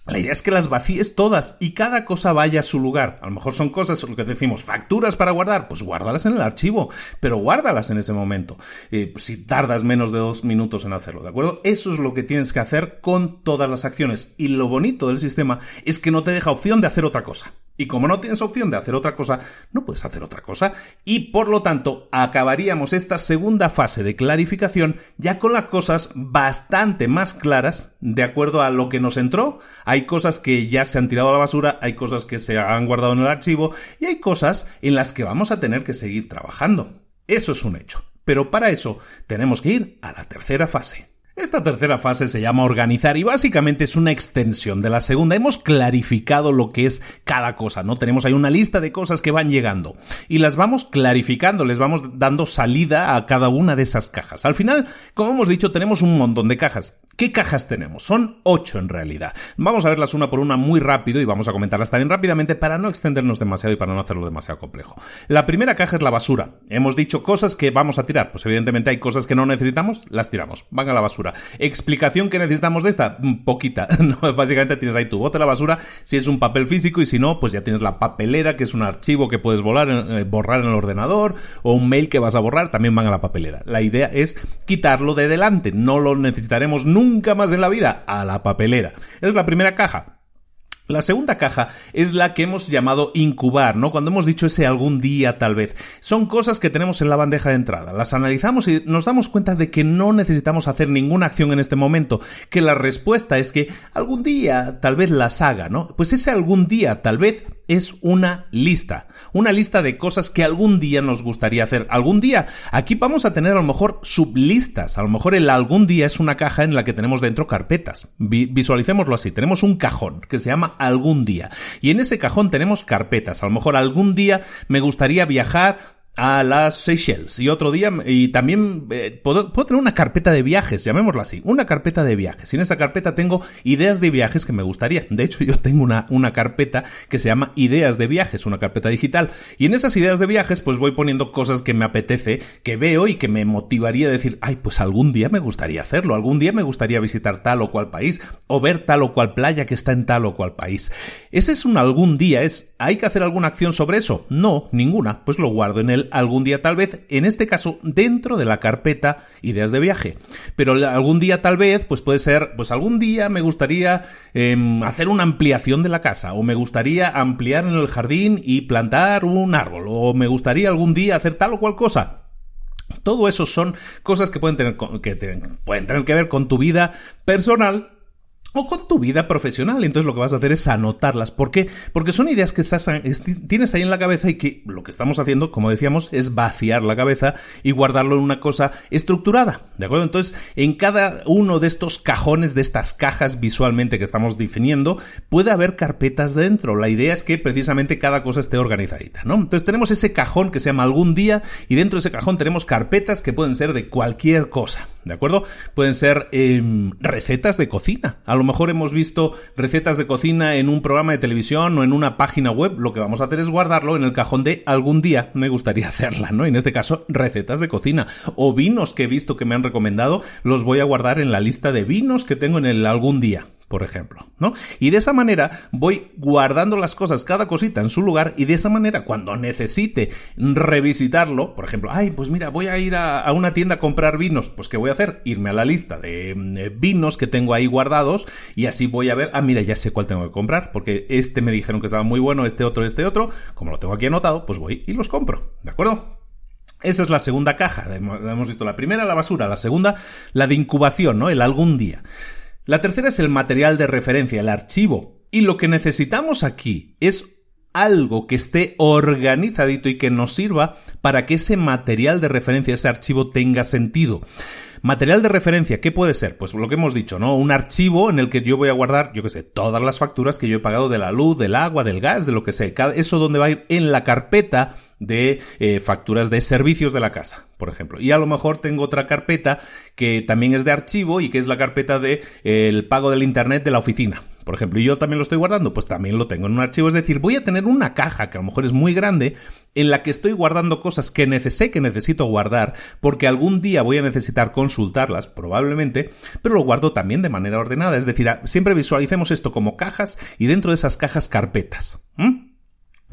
La idea es que las vacíes todas y cada cosa vaya a su lugar. A lo mejor son cosas, lo que decimos, facturas para guardar, pues guárdalas en el archivo, pero guárdalas en ese momento. Eh, si tardas menos de dos minutos en hacerlo, ¿de acuerdo? Eso es lo que tienes que hacer con todas las acciones. Y lo bonito del sistema es que no te deja opción de hacer otra cosa. Y como no tienes opción de hacer otra cosa, no puedes hacer otra cosa. Y por lo tanto, acabaríamos esta segunda fase de clarificación ya con las cosas bastante más claras de acuerdo a lo que nos entró. Hay cosas que ya se han tirado a la basura, hay cosas que se han guardado en el archivo y hay cosas en las que vamos a tener que seguir trabajando. Eso es un hecho. Pero para eso tenemos que ir a la tercera fase. Esta tercera fase se llama organizar y básicamente es una extensión de la segunda. Hemos clarificado lo que es cada cosa, ¿no? Tenemos ahí una lista de cosas que van llegando y las vamos clarificando, les vamos dando salida a cada una de esas cajas. Al final, como hemos dicho, tenemos un montón de cajas. ¿Qué cajas tenemos? Son ocho en realidad. Vamos a verlas una por una muy rápido y vamos a comentarlas también rápidamente para no extendernos demasiado y para no hacerlo demasiado complejo. La primera caja es la basura. Hemos dicho cosas que vamos a tirar. Pues evidentemente hay cosas que no necesitamos, las tiramos. Van a la basura. Explicación que necesitamos de esta, mm, poquita. básicamente tienes ahí tu bote de la basura, si es un papel físico y si no, pues ya tienes la papelera, que es un archivo que puedes eh, borrar en el ordenador, o un mail que vas a borrar, también van a la papelera. La idea es quitarlo de delante, no lo necesitaremos nunca más en la vida, a la papelera. Es la primera caja. La segunda caja es la que hemos llamado incubar, ¿no? Cuando hemos dicho ese algún día tal vez. Son cosas que tenemos en la bandeja de entrada. Las analizamos y nos damos cuenta de que no necesitamos hacer ninguna acción en este momento, que la respuesta es que algún día tal vez las haga, ¿no? Pues ese algún día tal vez es una lista, una lista de cosas que algún día nos gustaría hacer. Algún día, aquí vamos a tener a lo mejor sublistas, a lo mejor el algún día es una caja en la que tenemos dentro carpetas. visualicémoslo así, tenemos un cajón que se llama algún día y en ese cajón tenemos carpetas. A lo mejor algún día me gustaría viajar a las Seychelles y otro día y también eh, puedo, tener una carpeta de viajes, llamémoslo así, una carpeta de viajes. Y en esa carpeta tengo ideas de viajes que me gustaría. De hecho, yo tengo una, una carpeta que se llama ideas de viajes, una carpeta digital. Y en esas ideas de viajes pues voy poniendo cosas que me apetece, que veo y que me motivaría a decir, ay, pues algún día me gustaría hacerlo, algún día me gustaría visitar tal o cual país o ver tal o cual playa que está en tal o cual país. Ese es un algún día, es, ¿hay que hacer alguna acción sobre eso? No, ninguna, pues lo guardo en el algún día tal vez, en este caso dentro de la carpeta ideas de viaje. Pero algún día tal vez, pues puede ser, pues algún día me gustaría em, hacer una ampliación de la casa, o me gustaría ampliar en el jardín y plantar un árbol, o me gustaría algún día hacer tal o cual cosa. Todo eso son cosas que pueden tener que, pueden tener que ver con tu vida personal, o con tu vida profesional. Entonces lo que vas a hacer es anotarlas. ¿Por qué? Porque son ideas que estás, tienes ahí en la cabeza y que lo que estamos haciendo, como decíamos, es vaciar la cabeza y guardarlo en una cosa estructurada. ¿De acuerdo? Entonces, en cada uno de estos cajones, de estas cajas visualmente que estamos definiendo, puede haber carpetas dentro. La idea es que precisamente cada cosa esté organizadita, ¿no? Entonces tenemos ese cajón que se llama algún día y dentro de ese cajón tenemos carpetas que pueden ser de cualquier cosa. ¿De acuerdo? Pueden ser em, recetas de cocina. A lo mejor hemos visto recetas de cocina en un programa de televisión o en una página web. Lo que vamos a hacer es guardarlo en el cajón de algún día me gustaría hacerla, ¿no? En este caso, recetas de cocina. O vinos que he visto que me han recomendado, los voy a guardar en la lista de vinos que tengo en el algún día por ejemplo, ¿no? Y de esa manera voy guardando las cosas, cada cosita en su lugar, y de esa manera cuando necesite revisitarlo, por ejemplo, ay, pues mira, voy a ir a, una tienda a comprar vinos, pues ¿qué voy a hacer? Irme a la lista de, de vinos que tengo ahí guardados y así voy a ver, ah, mira, ya sé cuál tengo que comprar, porque este me dijeron que estaba muy bueno, este otro, este otro, como lo tengo aquí anotado, pues voy y los compro, ¿de acuerdo? Esa es la segunda caja. Hemos visto la primera, la basura, la segunda, la de incubación, ¿no? El algún día. La tercera es el material de referencia, el archivo. Y lo que necesitamos aquí es algo que esté organizadito y que nos sirva para que ese material de referencia, ese archivo tenga sentido. Material de referencia, ¿qué puede ser? Pues lo que hemos dicho, ¿no? Un archivo en el que yo voy a guardar, yo qué sé, todas las facturas que yo he pagado de la luz, del agua, del gas, de lo que sea. Eso donde va a ir en la carpeta de eh, facturas de servicios de la casa, por ejemplo. Y a lo mejor tengo otra carpeta que también es de archivo y que es la carpeta de eh, el pago del internet de la oficina. Por ejemplo, y yo también lo estoy guardando, pues también lo tengo en un archivo. Es decir, voy a tener una caja que a lo mejor es muy grande en la que estoy guardando cosas que sé que necesito guardar porque algún día voy a necesitar consultarlas, probablemente, pero lo guardo también de manera ordenada. Es decir, siempre visualicemos esto como cajas y dentro de esas cajas carpetas.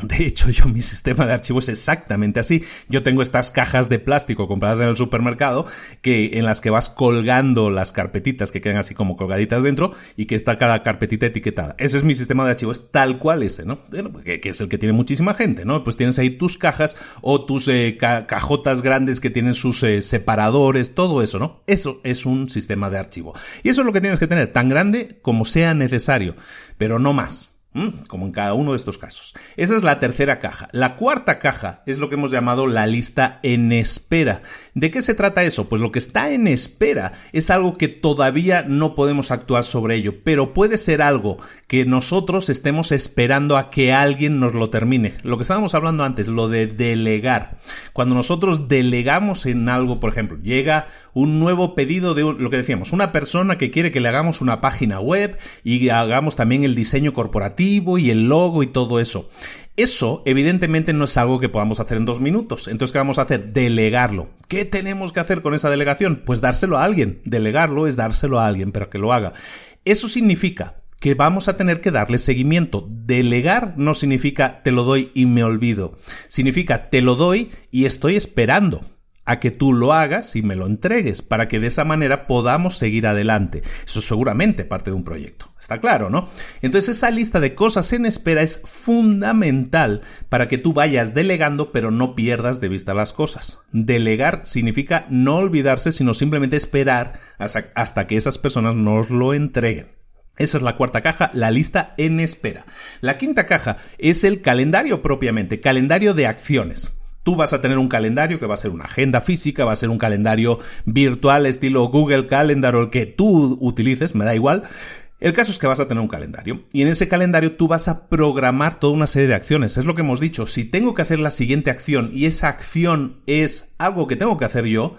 De hecho, yo mi sistema de archivos es exactamente así. Yo tengo estas cajas de plástico compradas en el supermercado que en las que vas colgando las carpetitas que quedan así como colgaditas dentro y que está cada carpetita etiquetada. Ese es mi sistema de archivos tal cual ese, ¿no? Que, es el que tiene muchísima gente, ¿no? Pues tienes ahí tus cajas o tus eh, cajotas grandes que tienen sus eh, separadores, todo eso, ¿no? Eso es un sistema de archivo. Y eso es lo que tienes que tener, tan grande como sea necesario, pero no más. Mm, como en cada uno de estos casos. Esa es la tercera caja. La cuarta caja es lo que hemos llamado la lista en espera. ¿De qué se trata eso? Pues lo que está en espera es algo que todavía no podemos actuar sobre ello, pero puede ser algo que nosotros estemos esperando a que alguien nos lo termine. Lo que estábamos hablando antes, lo de delegar. Cuando nosotros delegamos en algo, por ejemplo, llega un nuevo pedido de lo que decíamos, una persona que quiere que le hagamos una página web y hagamos también el diseño corporativo y el logo y todo eso. Eso, evidentemente, no es algo que podamos hacer en dos minutos. Entonces, ¿qué vamos a hacer? Delegarlo. ¿Qué tenemos que hacer con esa delegación? Pues dárselo a alguien. Delegarlo es dárselo a alguien, pero que lo haga. Eso significa que vamos a tener que darle seguimiento. Delegar no significa te lo doy y me olvido. Significa te lo doy y estoy esperando a que tú lo hagas y me lo entregues para que de esa manera podamos seguir adelante. Eso es seguramente parte de un proyecto. Está claro, ¿no? Entonces esa lista de cosas en espera es fundamental para que tú vayas delegando pero no pierdas de vista las cosas. Delegar significa no olvidarse sino simplemente esperar hasta, que esas personas nos lo entreguen. Esa es la cuarta caja, la lista en espera. La quinta caja es el calendario propiamente, calendario de acciones. Tú vas a tener un calendario que va a ser una agenda física, va a ser un calendario virtual estilo Google Calendar o el que tú utilices, me da igual. El caso es que vas a tener un calendario y en ese calendario tú vas a programar toda una serie de acciones. Es lo que hemos dicho. Si tengo que hacer la siguiente acción y esa acción es algo que tengo que hacer yo,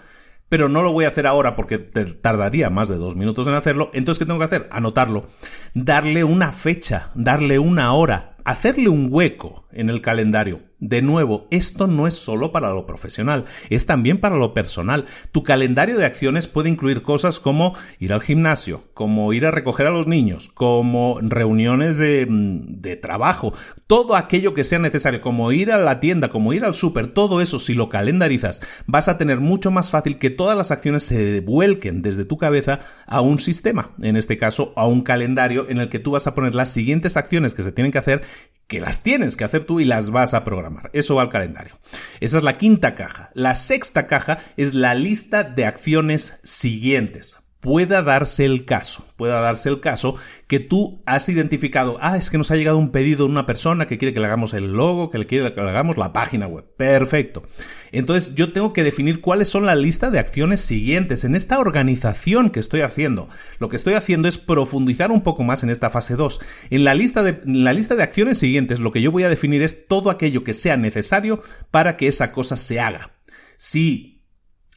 pero no lo voy a hacer ahora porque tardaría más de dos minutos en hacerlo, entonces ¿qué tengo que hacer? Anotarlo. Darle una fecha, darle una hora, hacerle un hueco en el calendario. De nuevo, esto no es solo para lo profesional, es también para lo personal. Tu calendario de acciones puede incluir cosas como ir al gimnasio, como ir a recoger a los niños, como reuniones de, mm, trabajo, todo aquello que sea necesario, como ir a la tienda, como ir al súper, todo eso, si lo calendarizas, vas a tener mucho más fácil que todas las acciones se vuelquen desde tu cabeza a un sistema, en este caso a un calendario en el que tú vas a poner las siguientes acciones que se tienen que hacer que las tienes que hacer tú y las vas a programar. Eso va al calendario. Esa es la quinta caja. La sexta caja es la lista de acciones siguientes. Pueda darse el caso, pueda darse el caso que tú has identificado, ah, es que nos ha llegado un pedido de una persona que quiere que le hagamos el logo, que le quiere que le hagamos la página web. Perfecto. Entonces yo tengo que definir cuáles son la lista de acciones siguientes en esta organización que estoy haciendo. Lo que estoy haciendo es profundizar un poco más en esta fase 2. En la lista de, en la lista de acciones siguientes lo que yo voy a definir es todo aquello que sea necesario para que esa cosa se haga. Si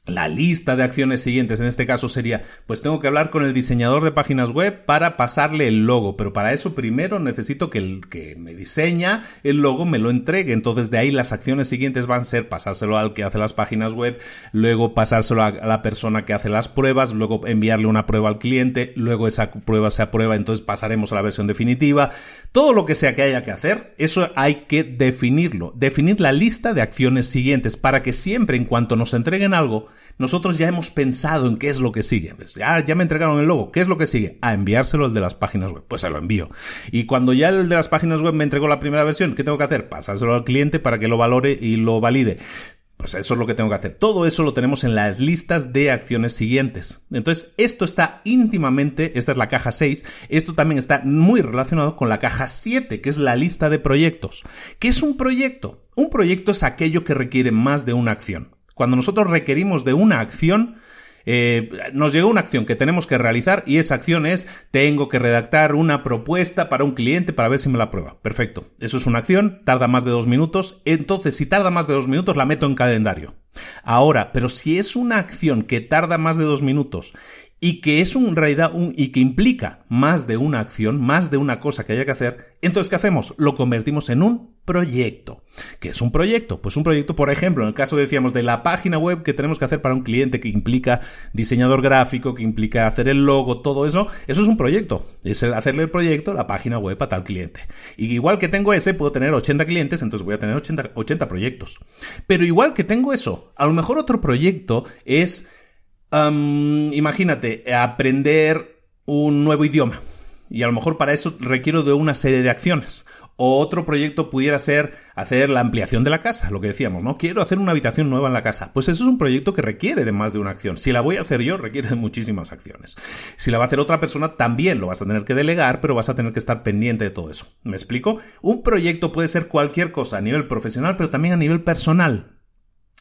la lista de acciones siguientes en este caso sería, pues tengo que hablar con el diseñador de páginas web para pasarle el logo, pero para eso primero necesito que el que me diseña el logo me lo entregue. Entonces de ahí las acciones siguientes van a ser pasárselo al que hace las páginas web, luego pasárselo a la persona que hace las pruebas, luego enviarle una prueba al cliente, luego esa prueba se aprueba, entonces pasaremos a la versión definitiva. Todo lo que sea que haya que hacer, eso hay que definirlo, definir la lista de acciones siguientes para que siempre en cuanto nos entreguen algo, nosotros ya hemos pensado en qué es lo que sigue. Pues ya, ya me entregaron el logo, ¿qué es lo que sigue? A enviárselo el de las páginas web. Pues se lo envío. Y cuando ya el de las páginas web me entregó la primera versión, ¿qué tengo que hacer? Pasárselo al cliente para que lo valore y lo valide. Pues eso es lo que tengo que hacer. Todo eso lo tenemos en las listas de acciones siguientes. Entonces, esto está íntimamente, esta es la caja 6, esto también está muy relacionado con la caja 7, que es la lista de proyectos. ¿Qué es un proyecto? Un proyecto es aquello que requiere más de una acción. Cuando nosotros requerimos de una acción, eh, nos llega una acción que tenemos que realizar y esa acción es tengo que redactar una propuesta para un cliente para ver si me la aprueba. Perfecto. Eso es una acción, tarda más de dos minutos. Entonces, si tarda más de dos minutos, la meto en calendario. Ahora, pero si es una acción que tarda más de dos minutos y que es en realidad un, y que implica más de una acción, más de una cosa que haya que hacer, entonces ¿qué hacemos? Lo convertimos en un proyecto. ¿Qué es un proyecto? Pues un proyecto, por ejemplo, en el caso decíamos de la página web que tenemos que hacer para un cliente que implica diseñador gráfico, que implica hacer el logo, todo eso, eso es un proyecto. Es hacerle el proyecto, la página web a tal cliente. Y igual que tengo ese, puedo tener 80 clientes, entonces voy a tener 80, 80 proyectos. Pero igual que tengo eso, a lo mejor otro proyecto es imagínate, aprender un nuevo idioma. Y a lo mejor para eso requiero de una serie de acciones. O otro proyecto pudiera ser hacer la ampliación de la casa, lo que decíamos, ¿no? Quiero hacer una habitación nueva en la casa. Pues eso es un proyecto que requiere de más de una acción. Si la voy a hacer yo, requiere de muchísimas acciones. Si la va a hacer otra persona, también lo vas a tener que delegar, pero vas a tener que estar pendiente de todo eso. ¿Me explico? Un proyecto puede ser cualquier cosa a nivel profesional, pero también a nivel personal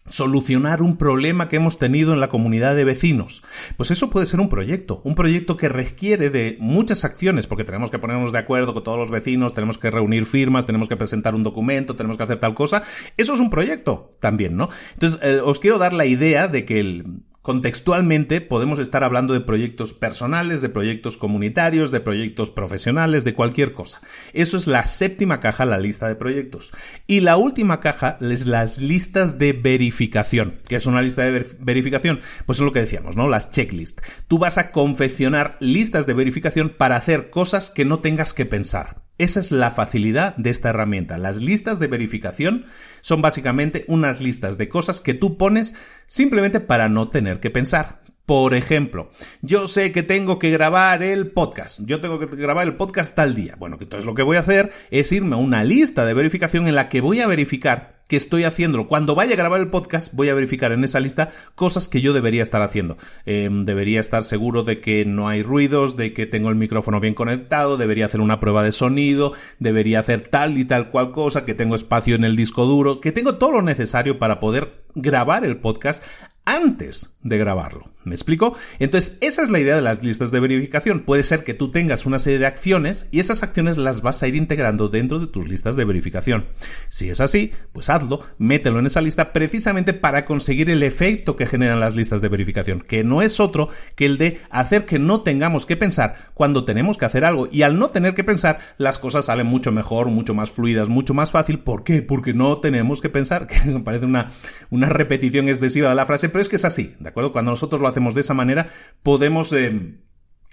solucionar un problema que hemos tenido en la comunidad de vecinos. Pues eso puede ser un proyecto, un proyecto que requiere de muchas acciones, porque tenemos que ponernos de acuerdo con todos los vecinos, tenemos que reunir firmas, tenemos que presentar un documento, tenemos que hacer tal cosa. Eso es un proyecto también, ¿no? Entonces, eh, os quiero dar la idea de que el, Contextualmente podemos estar hablando de proyectos personales, de proyectos comunitarios, de proyectos profesionales, de cualquier cosa. Eso es la séptima caja, la lista de proyectos. Y la última caja es las listas de verificación. ¿Qué es una lista de verificación? Pues es lo que decíamos, ¿no? Las checklists. Tú vas a confeccionar listas de verificación para hacer cosas que no tengas que pensar. Esa es la facilidad de esta herramienta. Las listas de verificación son básicamente unas listas de cosas que tú pones simplemente para no tener que pensar. Por ejemplo, yo sé que tengo que grabar el podcast. Yo tengo que grabar el podcast tal día. Bueno, entonces lo que voy a hacer es irme a una lista de verificación en la que voy a verificar que estoy haciendo. Cuando vaya a grabar el podcast, voy a verificar en esa lista cosas que yo debería estar haciendo. Em, debería estar seguro de que no hay ruidos, de que tengo el micrófono bien conectado, debería hacer una prueba de sonido, debería hacer tal y tal cual cosa, que tengo espacio en el disco duro, que tengo todo lo necesario para poder grabar el podcast antes de grabarlo. ¿Me explico? Entonces, esa es la idea de las listas de verificación. Puede ser que tú tengas una serie de acciones y esas acciones las vas a ir integrando dentro de tus listas de verificación. Si es así, pues hazlo, mételo en esa lista precisamente para conseguir el efecto que generan las listas de verificación, que no es otro que el de hacer que no tengamos que pensar cuando tenemos que hacer algo y al no tener que pensar, las cosas salen mucho mejor, mucho más fluidas, mucho más fácil. ¿Por qué? Porque no tenemos que pensar, que me parece una, una repetición excesiva de la frase, pero es que es así, ¿de acuerdo? Cuando nosotros lo hacemos de esa manera, podemos... Eh,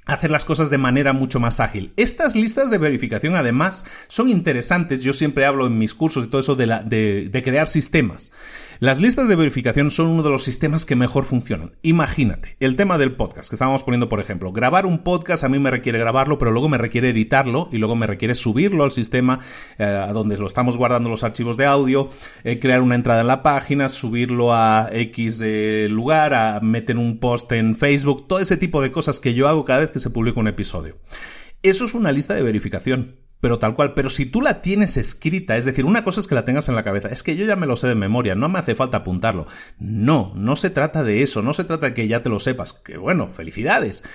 hacer las cosas de manera mucho más ágil. Estas listas de verificación, además, son interesantes. Yo siempre hablo en mis cursos y todo eso de, crear sistemas. Las listas de verificación son uno de los sistemas que mejor funcionan. Imagínate, el tema del podcast, que estábamos poniendo por ejemplo. Grabar un podcast a mí me requiere grabarlo, pero luego me requiere editarlo y luego me requiere subirlo al sistema eh, donde lo estamos guardando los archivos de audio, eh, crear una entrada en la página, subirlo a X lugar, a meter un post en Facebook, todo ese tipo de cosas que yo hago cada vez que se publica un episodio. Eso es una lista de verificación pero tal cual. Pero si tú la tienes escrita, es decir, una cosa es que la tengas en la cabeza, es que yo ya me lo sé de memoria, no me hace falta apuntarlo. No, no se trata de eso, no se trata de que ya te lo sepas, que bueno, felicidades.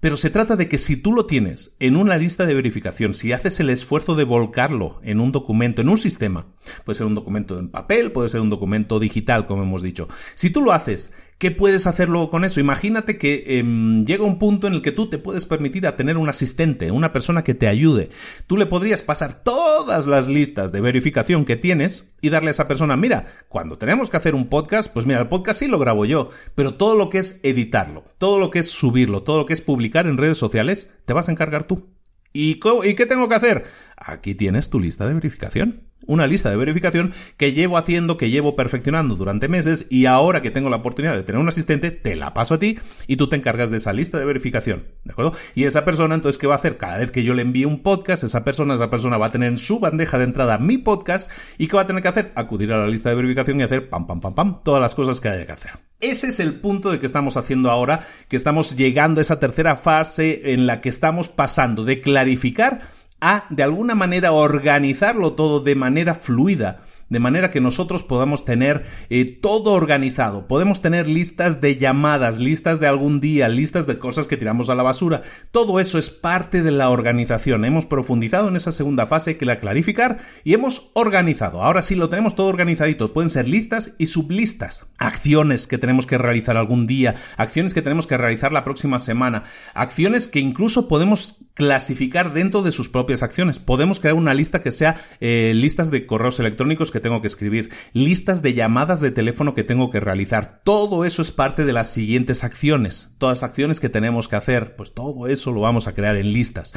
Pero se trata de que si tú lo tienes en una lista de verificación, si haces el esfuerzo de volcarlo en un documento, en un sistema, puede ser un documento en papel, puede ser un documento digital, como hemos dicho, si tú lo haces, ¿Qué puedes hacer luego con eso? Imagínate que em, llega un punto en el que tú te puedes permitir tener un asistente, una persona que te ayude. Tú le podrías pasar todas las listas de verificación que tienes y darle a esa persona, mira, cuando tenemos que hacer un podcast, pues mira, el podcast sí lo grabo yo, pero todo lo que es editarlo, todo lo que es subirlo, todo lo que es publicar en redes sociales, te vas a encargar tú. ¿Y, ¿Y qué tengo que hacer? Aquí tienes tu lista de verificación una lista de verificación que llevo haciendo, que llevo perfeccionando durante meses y ahora que tengo la oportunidad de tener un asistente, te la paso a ti y tú te encargas de esa lista de verificación, ¿de acuerdo? Y esa persona entonces, ¿qué va a hacer? Cada vez que yo le envíe un podcast, esa persona, esa persona va a tener en su bandeja de entrada mi podcast y ¿qué va a tener que hacer? Acudir a la lista de verificación y hacer pam, pam, pam, pam, todas las cosas que haya que hacer. Ese es el punto de que estamos haciendo ahora, que estamos llegando a esa tercera fase en la que estamos pasando de clarificar a, de alguna manera, organizarlo todo de manera fluida de manera que nosotros podamos tener eh, todo organizado. Podemos tener listas de llamadas, listas de algún día, listas de cosas que tiramos a la basura. Todo eso es parte de la organización. Hemos profundizado en esa segunda fase que la clarificar y hemos organizado. Ahora sí lo tenemos todo organizadito. Pueden ser listas y sublistas. Acciones que tenemos que realizar algún día, acciones que tenemos que realizar la próxima semana, acciones que incluso podemos clasificar dentro de sus propias acciones. Podemos crear una lista que sea eh, listas de correos electrónicos que tengo que escribir, listas de llamadas de teléfono que tengo que realizar. Todo eso es parte de las siguientes acciones. Todas las acciones que tenemos que hacer, pues todo eso lo vamos a crear en listas.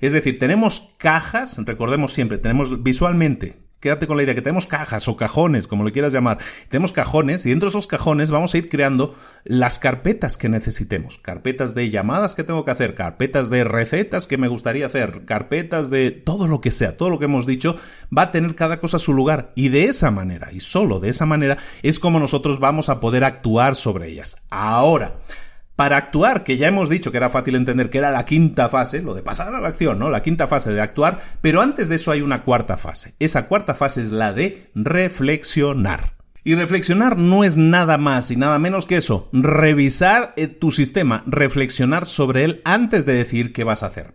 Es decir, tenemos cajas, recordemos siempre, tenemos visualmente quédate con la idea que tenemos cajas o cajones, como le quieras llamar. Tenemos cajones y dentro de esos cajones vamos a ir creando las carpetas que necesitemos. Carpetas de llamadas que tengo que hacer, carpetas de recetas que me gustaría hacer, carpetas de todo lo que sea, todo lo que hemos dicho, va a tener cada cosa su lugar. Y de esa manera, y solo de esa manera, es como nosotros vamos a poder actuar sobre ellas. Ahora, para actuar, que ya hemos dicho que era fácil entender que era la quinta fase, lo de pasar a la acción, ¿no? La quinta fase de actuar, pero antes de eso hay una cuarta fase. Esa cuarta fase es la de reflexionar. Y reflexionar no es nada más y nada menos que eso, revisar eh, tu sistema, reflexionar sobre él antes de decir qué vas a hacer.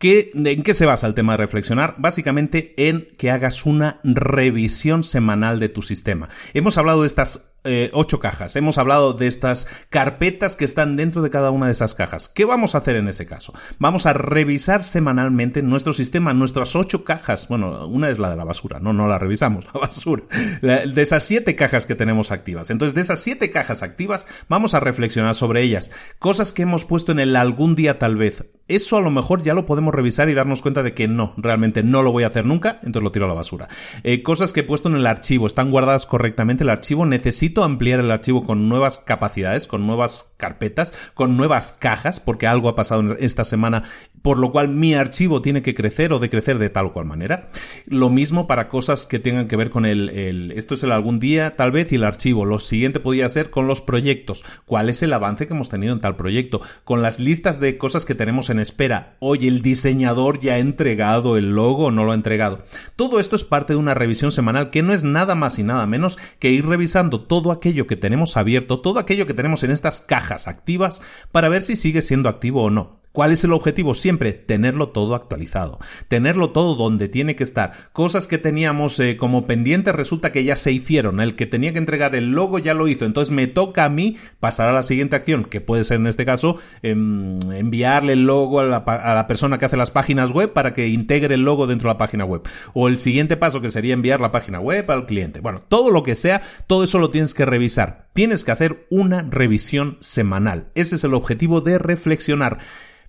¿En qué se basa el tema de reflexionar? Básicamente en que hagas una revisión semanal de tu sistema. Hemos hablado de estas eh, ocho cajas. Hemos hablado de estas carpetas que están dentro de cada una de esas cajas. ¿Qué vamos a hacer en ese caso? Vamos a revisar semanalmente nuestro sistema, nuestras ocho cajas. Bueno, una es la de la basura, no, no la revisamos, la basura. de esas siete cajas que tenemos activas. Entonces, de esas siete cajas activas, vamos a reflexionar sobre ellas. Cosas que hemos puesto en el algún día tal vez. Eso a lo mejor ya lo podemos revisar y darnos cuenta de que no, realmente no lo voy a hacer nunca, entonces lo tiro a la basura. Eh, cosas que he puesto en el archivo, están guardadas correctamente el archivo, necesito ampliar el archivo con nuevas capacidades, con nuevas carpetas, con nuevas cajas, porque algo ha pasado esta semana, por lo cual mi archivo tiene que crecer o decrecer de tal o cual manera. Lo mismo para cosas que tengan que ver con el, esto es el algún día, tal vez, y el archivo. Lo siguiente podría ser con los proyectos. ¿Cuál es el avance que hemos tenido en tal proyecto? Con las listas de cosas que tenemos en espera. Oye, el diseñador ya ha entregado el logo o no lo ha entregado. Todo esto es parte de una revisión semanal que no es nada más y nada menos que ir revisando todo aquello que tenemos abierto, todo aquello que tenemos en estas cajas activas para ver si sigue siendo activo o no. ¿Cuál es el objetivo? Siempre tenerlo todo actualizado, tenerlo todo donde tiene que estar. Cosas que teníamos eh, como pendientes resulta que ya se hicieron. El que tenía que entregar el logo ya lo hizo. Entonces me toca a mí pasar a la siguiente acción, que puede ser en este caso em, enviarle el logo a la, a la, persona que hace las páginas web para que integre el logo dentro de la página web. O el siguiente paso que sería enviar la página web al cliente. Bueno, todo lo que sea, todo eso lo tienes que revisar. Tienes que hacer una revisión semanal. Ese es el objetivo de reflexionar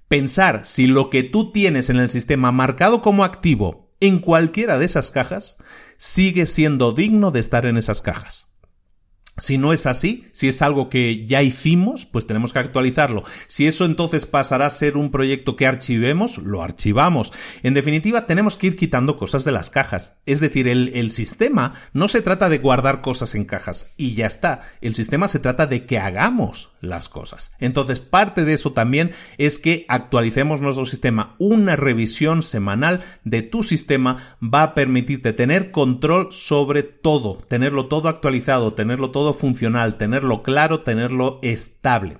pensar si lo que tú tienes en el sistema marcado como activo en cualquiera de esas cajas sigue siendo digno de estar en esas cajas. Si no es así, si es algo que ya hicimos, pues tenemos que actualizarlo. Si eso entonces pasará a ser un proyecto que archivemos, lo archivamos. En definitiva, tenemos que ir quitando cosas de las cajas. Es decir, el, sistema no se trata de guardar cosas en cajas y ya está. El sistema se trata de que hagamos las cosas. Entonces, parte de eso también es que actualicemos nuestro sistema. Una revisión semanal de tu sistema va a permitirte tener control sobre todo, tenerlo todo actualizado, tenerlo todo funcional, tenerlo claro, tenerlo estable.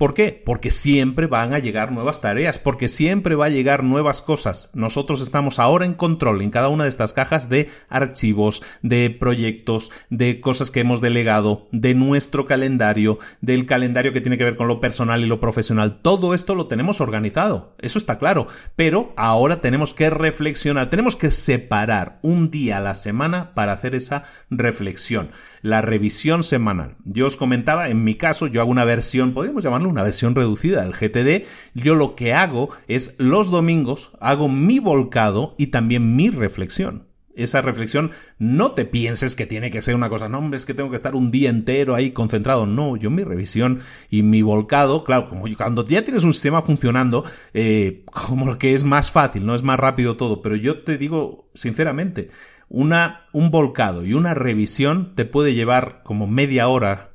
¿Por qué? Porque siempre van a llegar nuevas tareas, porque siempre va a llegar nuevas cosas. Nosotros estamos ahora en control en cada una de estas cajas de archivos, de proyectos, de cosas que hemos delegado, de nuestro calendario, del calendario que tiene que ver con lo personal y lo profesional. Todo esto lo tenemos organizado, eso está claro. Pero ahora tenemos que reflexionar, tenemos que separar un día a la semana para hacer esa reflexión, la revisión semanal. Yo os comentaba, en mi caso, yo hago una versión, podríamos llamarlo una versión reducida del GTD, yo lo que hago es los domingos hago mi volcado y también mi reflexión. Esa reflexión, no te pienses que tiene que ser una cosa, no, hombre, es que tengo que estar un día entero ahí concentrado. No, yo mi revisión y mi volcado, claro, como cuando ya tienes un sistema funcionando, eh, como que es más fácil, no es más rápido todo, pero yo te digo sinceramente, una, un volcado y una revisión te puede llevar como media hora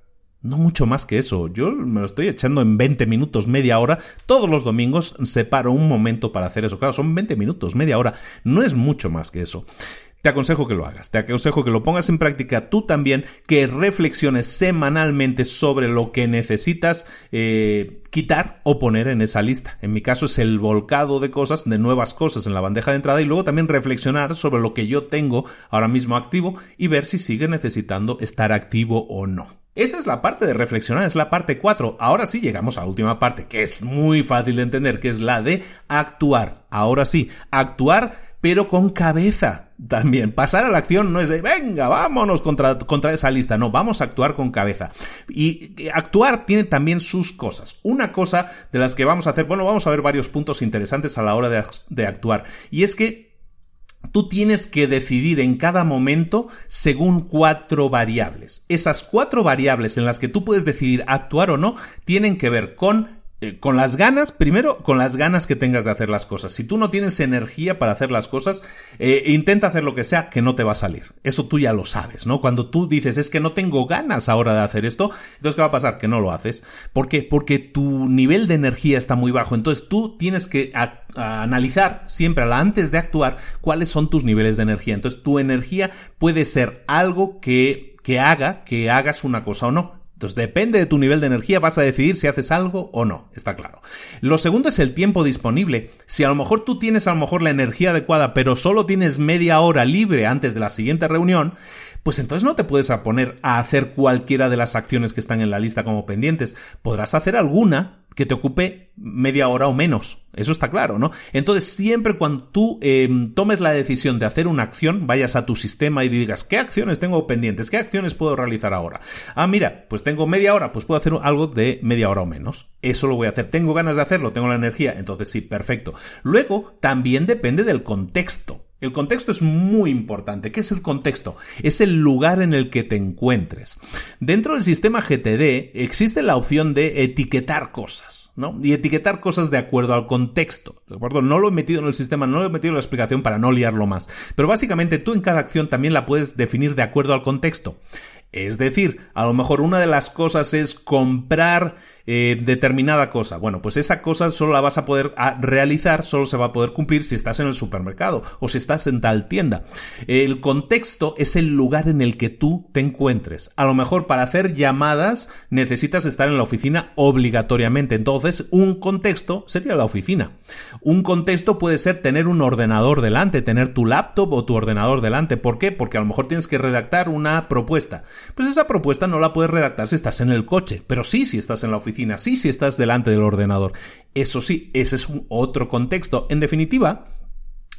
no mucho más que eso. Yo me lo estoy echando en 20 minutos, media hora. Todos los domingos separo un momento para hacer eso. Claro, son 20 minutos, media hora. No es mucho más que eso. Te aconsejo que lo hagas, te aconsejo que lo pongas en práctica tú también, que reflexiones semanalmente sobre lo que necesitas eh, quitar o poner en esa lista. En mi caso es el volcado de cosas, de nuevas cosas en la bandeja de entrada y luego también reflexionar sobre lo que yo tengo ahora mismo activo y ver si sigue necesitando estar activo o no. Esa es la parte de reflexionar, es la parte 4. Ahora sí llegamos a la última parte, que es muy fácil de entender, que es la de actuar. Ahora sí, actuar pero con cabeza también. Pasar a la acción no es de, venga, vámonos contra, contra esa lista. No, vamos a actuar con cabeza. Y actuar tiene también sus cosas. Una cosa de las que vamos a hacer, bueno, vamos a ver varios puntos interesantes a la hora de, de actuar. Y es que Tú tienes que decidir en cada momento según cuatro variables. Esas cuatro variables en las que tú puedes decidir actuar o no tienen que ver con eh, con las ganas, primero con las ganas que tengas de hacer las cosas. Si tú no tienes energía para hacer las cosas, eh, intenta hacer lo que sea que no te va a salir. Eso tú ya lo sabes, ¿no? Cuando tú dices es que no tengo ganas ahora de hacer esto, entonces ¿qué va a pasar? Que no lo haces. ¿Por qué? Porque tu nivel de energía está muy bajo. Entonces tú tienes que analizar siempre antes de actuar cuáles son tus niveles de energía. Entonces tu energía puede ser algo que, que haga que hagas una cosa o no. Entonces, depende de tu nivel de energía, vas a decidir si haces algo o no, está claro. Lo segundo es el tiempo disponible. Si a lo mejor tú tienes a lo mejor la energía adecuada, pero solo tienes media hora libre antes de la siguiente reunión, pues entonces no te puedes poner a hacer cualquiera de las acciones que están en la lista como pendientes. Podrás hacer alguna, que te ocupe media hora o menos. Eso está claro, ¿no? Entonces, siempre cuando tú em, tomes la decisión de hacer una acción, vayas a tu sistema y digas, ¿qué acciones tengo pendientes? ¿Qué acciones puedo realizar ahora? Ah, mira, pues tengo media hora, pues puedo hacer algo de media hora o menos. Eso lo voy a hacer. ¿Tengo ganas de hacerlo? ¿Tengo la energía? Entonces sí, perfecto. Luego, también depende del contexto. El contexto es muy importante. ¿Qué es el contexto? Es el lugar en el que te encuentres. Dentro del sistema GTD existe la opción de etiquetar cosas, ¿no? Y etiquetar cosas de acuerdo al contexto, ¿de? No lo he metido en el sistema, no lo he metido en la explicación para no liarlo más. Pero básicamente tú en cada acción también la puedes definir de acuerdo al contexto. Es decir, a lo mejor una de las cosas es comprar eh, determinada cosa. Bueno, pues esa cosa solo la vas a poder ah, realizar, solo se va a poder cumplir si estás en el supermercado o si estás en tal tienda. El contexto es el lugar en el que tú te encuentres. A lo mejor para hacer llamadas necesitas estar en la oficina obligatoriamente. Entonces, un contexto sería la oficina. Un contexto puede ser tener un ordenador delante, tener tu laptop o tu ordenador delante. ¿Por qué? Porque a lo mejor tienes que redactar una propuesta. Pues esa propuesta no la puedes redactar si estás en el coche, pero sí si estás en la oficina sí si estás delante del ordenador. Eso sí, ese es un otro contexto. En definitiva,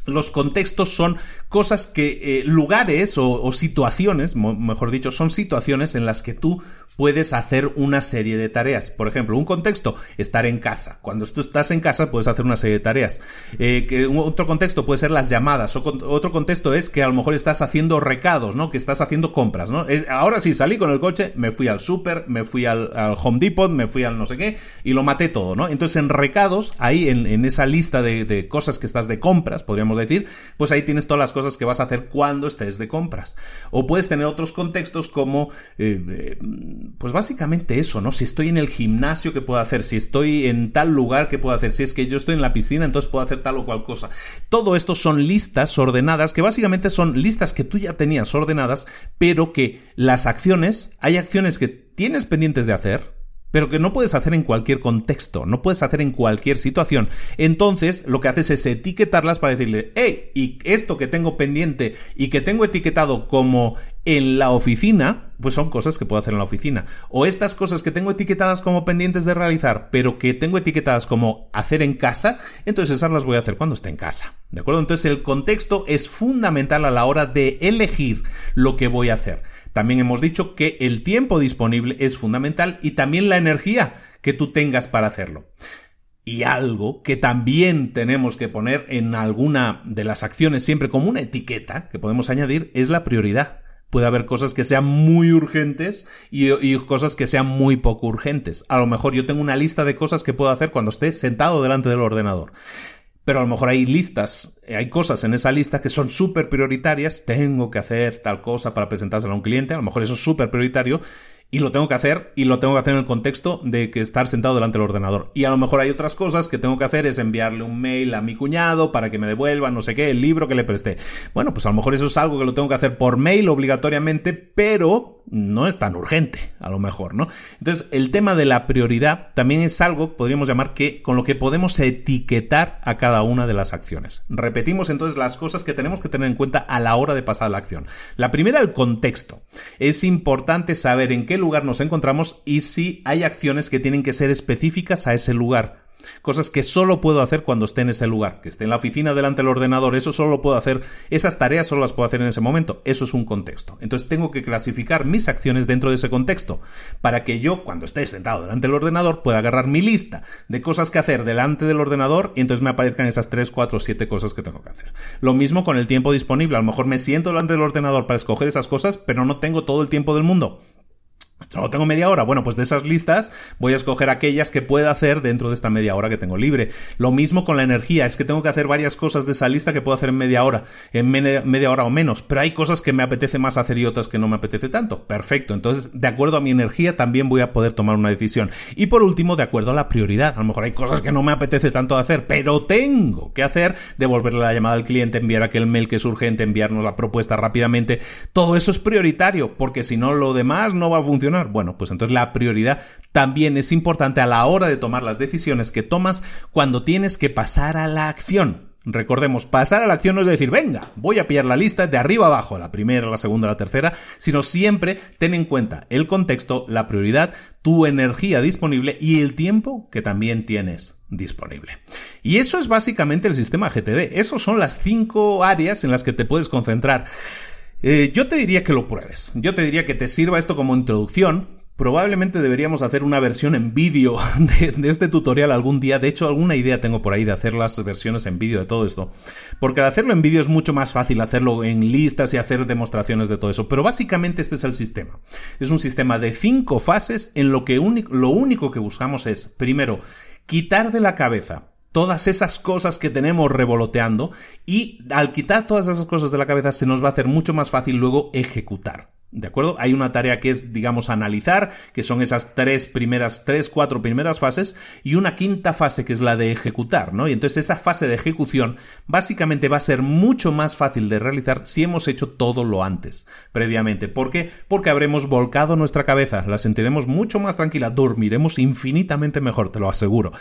los contextos son cosas que, eh, lugares o, situaciones, mejor dicho, son situaciones en las que tú puedes hacer una serie de tareas. Por ejemplo, un contexto, estar en casa. Cuando tú estás en casa puedes hacer una serie de tareas. Eh, que otro contexto puede ser las llamadas. O otro contexto es que a lo mejor estás haciendo recados, ¿no? Que estás haciendo compras, ahora sí, salí con el coche, me fui al súper, me fui al, Home Depot, me fui al no sé qué y lo maté todo, ¿no? Entonces en recados, ahí en, esa lista de, de cosas que estás de compras, podríamos decir, pues ahí tienes todas las cosas que vas a hacer cuando estés de compras. O puedes tener otros contextos como, eh, eh, pues básicamente eso, ¿no? Si estoy en el gimnasio, ¿qué puedo hacer? Si estoy en tal lugar, ¿qué puedo hacer? Si es que yo estoy en la piscina, entonces puedo hacer tal o cual cosa. Todo esto son listas ordenadas, que básicamente son listas que tú ya tenías ordenadas, pero que las acciones, hay acciones que tienes pendientes de hacer, pero que no puedes hacer en cualquier contexto, no puedes hacer en cualquier situación. Entonces, lo que haces es etiquetarlas para decirle, hey, y esto que tengo pendiente y que tengo etiquetado como en la oficina, pues son cosas que puedo hacer en la oficina. O estas cosas que tengo etiquetadas como pendientes de realizar, pero que tengo etiquetadas como hacer en casa, entonces esas las voy a hacer cuando esté en casa. ¿De acuerdo? Entonces el contexto es fundamental a la hora de elegir lo que voy a hacer. También hemos dicho que el tiempo disponible es fundamental y también la energía que tú tengas para hacerlo. Y algo que también tenemos que poner en alguna de las acciones siempre como una etiqueta que podemos añadir es la prioridad. Puede haber cosas que sean muy urgentes y, cosas que sean muy poco urgentes. A lo mejor yo tengo una lista de cosas que puedo hacer cuando esté sentado delante del ordenador pero a lo mejor hay listas, eh, hay cosas en esa lista que son súper prioritarias, tengo que hacer tal cosa para presentárselo a un cliente, a lo mejor eso es súper prioritario, y lo tengo que hacer y lo tengo que hacer en el contexto de que estar sentado delante del ordenador. Y a lo mejor hay otras cosas que tengo que hacer es enviarle un mail a mi cuñado para que me devuelva no sé qué, el libro que le presté. Bueno, pues a lo mejor eso es algo que lo tengo que hacer por mail obligatoriamente, pero no es tan urgente, a lo mejor, ¿no? Entonces, el tema de la prioridad también es algo, podríamos llamar que con lo que podemos etiquetar a cada una de las acciones. Repetimos entonces las cosas que tenemos que tener en cuenta a la hora de pasar a la acción. La primera, el contexto. Es importante saber en qué lugar nos encontramos y si hay acciones que tienen que ser específicas a ese lugar. Cosas que solo puedo hacer cuando esté en ese lugar, que esté en la oficina delante del ordenador, eso solo lo puedo hacer, esas tareas solo las puedo hacer en ese momento, eso es un contexto. Entonces tengo que clasificar mis acciones dentro de ese contexto, para que yo cuando esté sentado delante del ordenador pueda agarrar mi lista de cosas que hacer delante del ordenador y entonces me aparezcan esas 3, 4, 7 cosas que tengo que hacer. Lo mismo con el tiempo disponible, a lo mejor me siento delante del ordenador para escoger esas cosas, pero no tengo todo el tiempo del mundo. Solo tengo media hora. Bueno, pues de esas listas voy a escoger aquellas que pueda hacer dentro de esta media hora que tengo libre. Lo mismo con la energía. Es que tengo que hacer varias cosas de esa lista que puedo hacer en media hora, en media, hora o menos. Pero hay cosas que me apetece más hacer y otras que no me apetece tanto. Perfecto. Entonces, de acuerdo a mi energía, también voy a poder tomar una decisión. Y por último, de acuerdo a la prioridad. A lo mejor hay cosas que no me apetece tanto hacer, pero tengo que hacer, devolverle la llamada al cliente, enviar aquel mail que es urgente, enviarnos la propuesta rápidamente. Todo eso es prioritario, porque si no, lo demás no va a funcionar bueno, pues entonces la prioridad también es importante a la hora de tomar las decisiones que tomas cuando tienes que pasar a la acción. Recordemos, pasar a la acción no es decir, venga, voy a pillar la lista de arriba abajo, la primera, la segunda, la tercera, sino siempre ten en cuenta el contexto, la prioridad, tu energía disponible y el tiempo que también tienes disponible. Y eso es básicamente el sistema GTD. Esas son las cinco áreas en las que te puedes concentrar. Eh, yo te diría que lo pruebes. Yo te diría que te sirva esto como introducción. Probablemente deberíamos hacer una versión en vídeo de, este tutorial algún día. De hecho, alguna idea tengo por ahí de hacer las versiones en vídeo de todo esto. Porque al hacerlo en vídeo es mucho más fácil hacerlo en listas y hacer demostraciones de todo eso. Pero básicamente este es el sistema. Es un sistema de cinco fases en lo que lo único que buscamos es, primero, quitar de la cabeza todas esas cosas que tenemos revoloteando y al quitar todas esas cosas de la cabeza se nos va a hacer mucho más fácil luego ejecutar. ¿De acuerdo? Hay una tarea que es, digamos, analizar, que son esas tres primeras, tres, cuatro primeras fases, y una quinta fase que es la de ejecutar, ¿no? Y entonces esa fase de ejecución básicamente va a ser mucho más fácil de realizar si hemos hecho todo lo antes, previamente. ¿Por qué? Porque habremos volcado nuestra cabeza, la sentiremos mucho más tranquila, dormiremos infinitamente mejor, te lo aseguro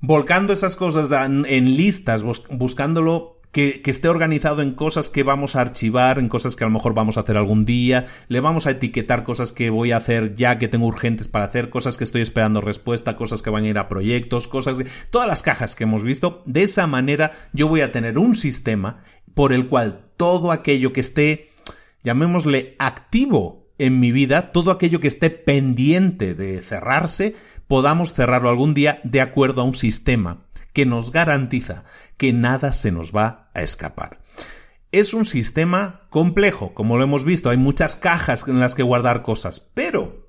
volcando esas cosas en listas, buscándolo que, esté organizado en cosas que vamos a archivar, en cosas que a lo mejor vamos a hacer algún día, le vamos a etiquetar cosas que voy a hacer ya que tengo urgentes para hacer, cosas que estoy esperando respuesta, cosas que van a ir a proyectos, cosas de todas las cajas que hemos visto. De esa manera yo voy a tener un sistema por el cual todo aquello que esté, llamémosle activo en mi vida, todo aquello que esté pendiente de cerrarse, podamos cerrarlo algún día de acuerdo a un sistema que nos garantiza que nada se nos va a escapar. Es un sistema complejo, como lo hemos visto, hay muchas cajas en las que guardar cosas, pero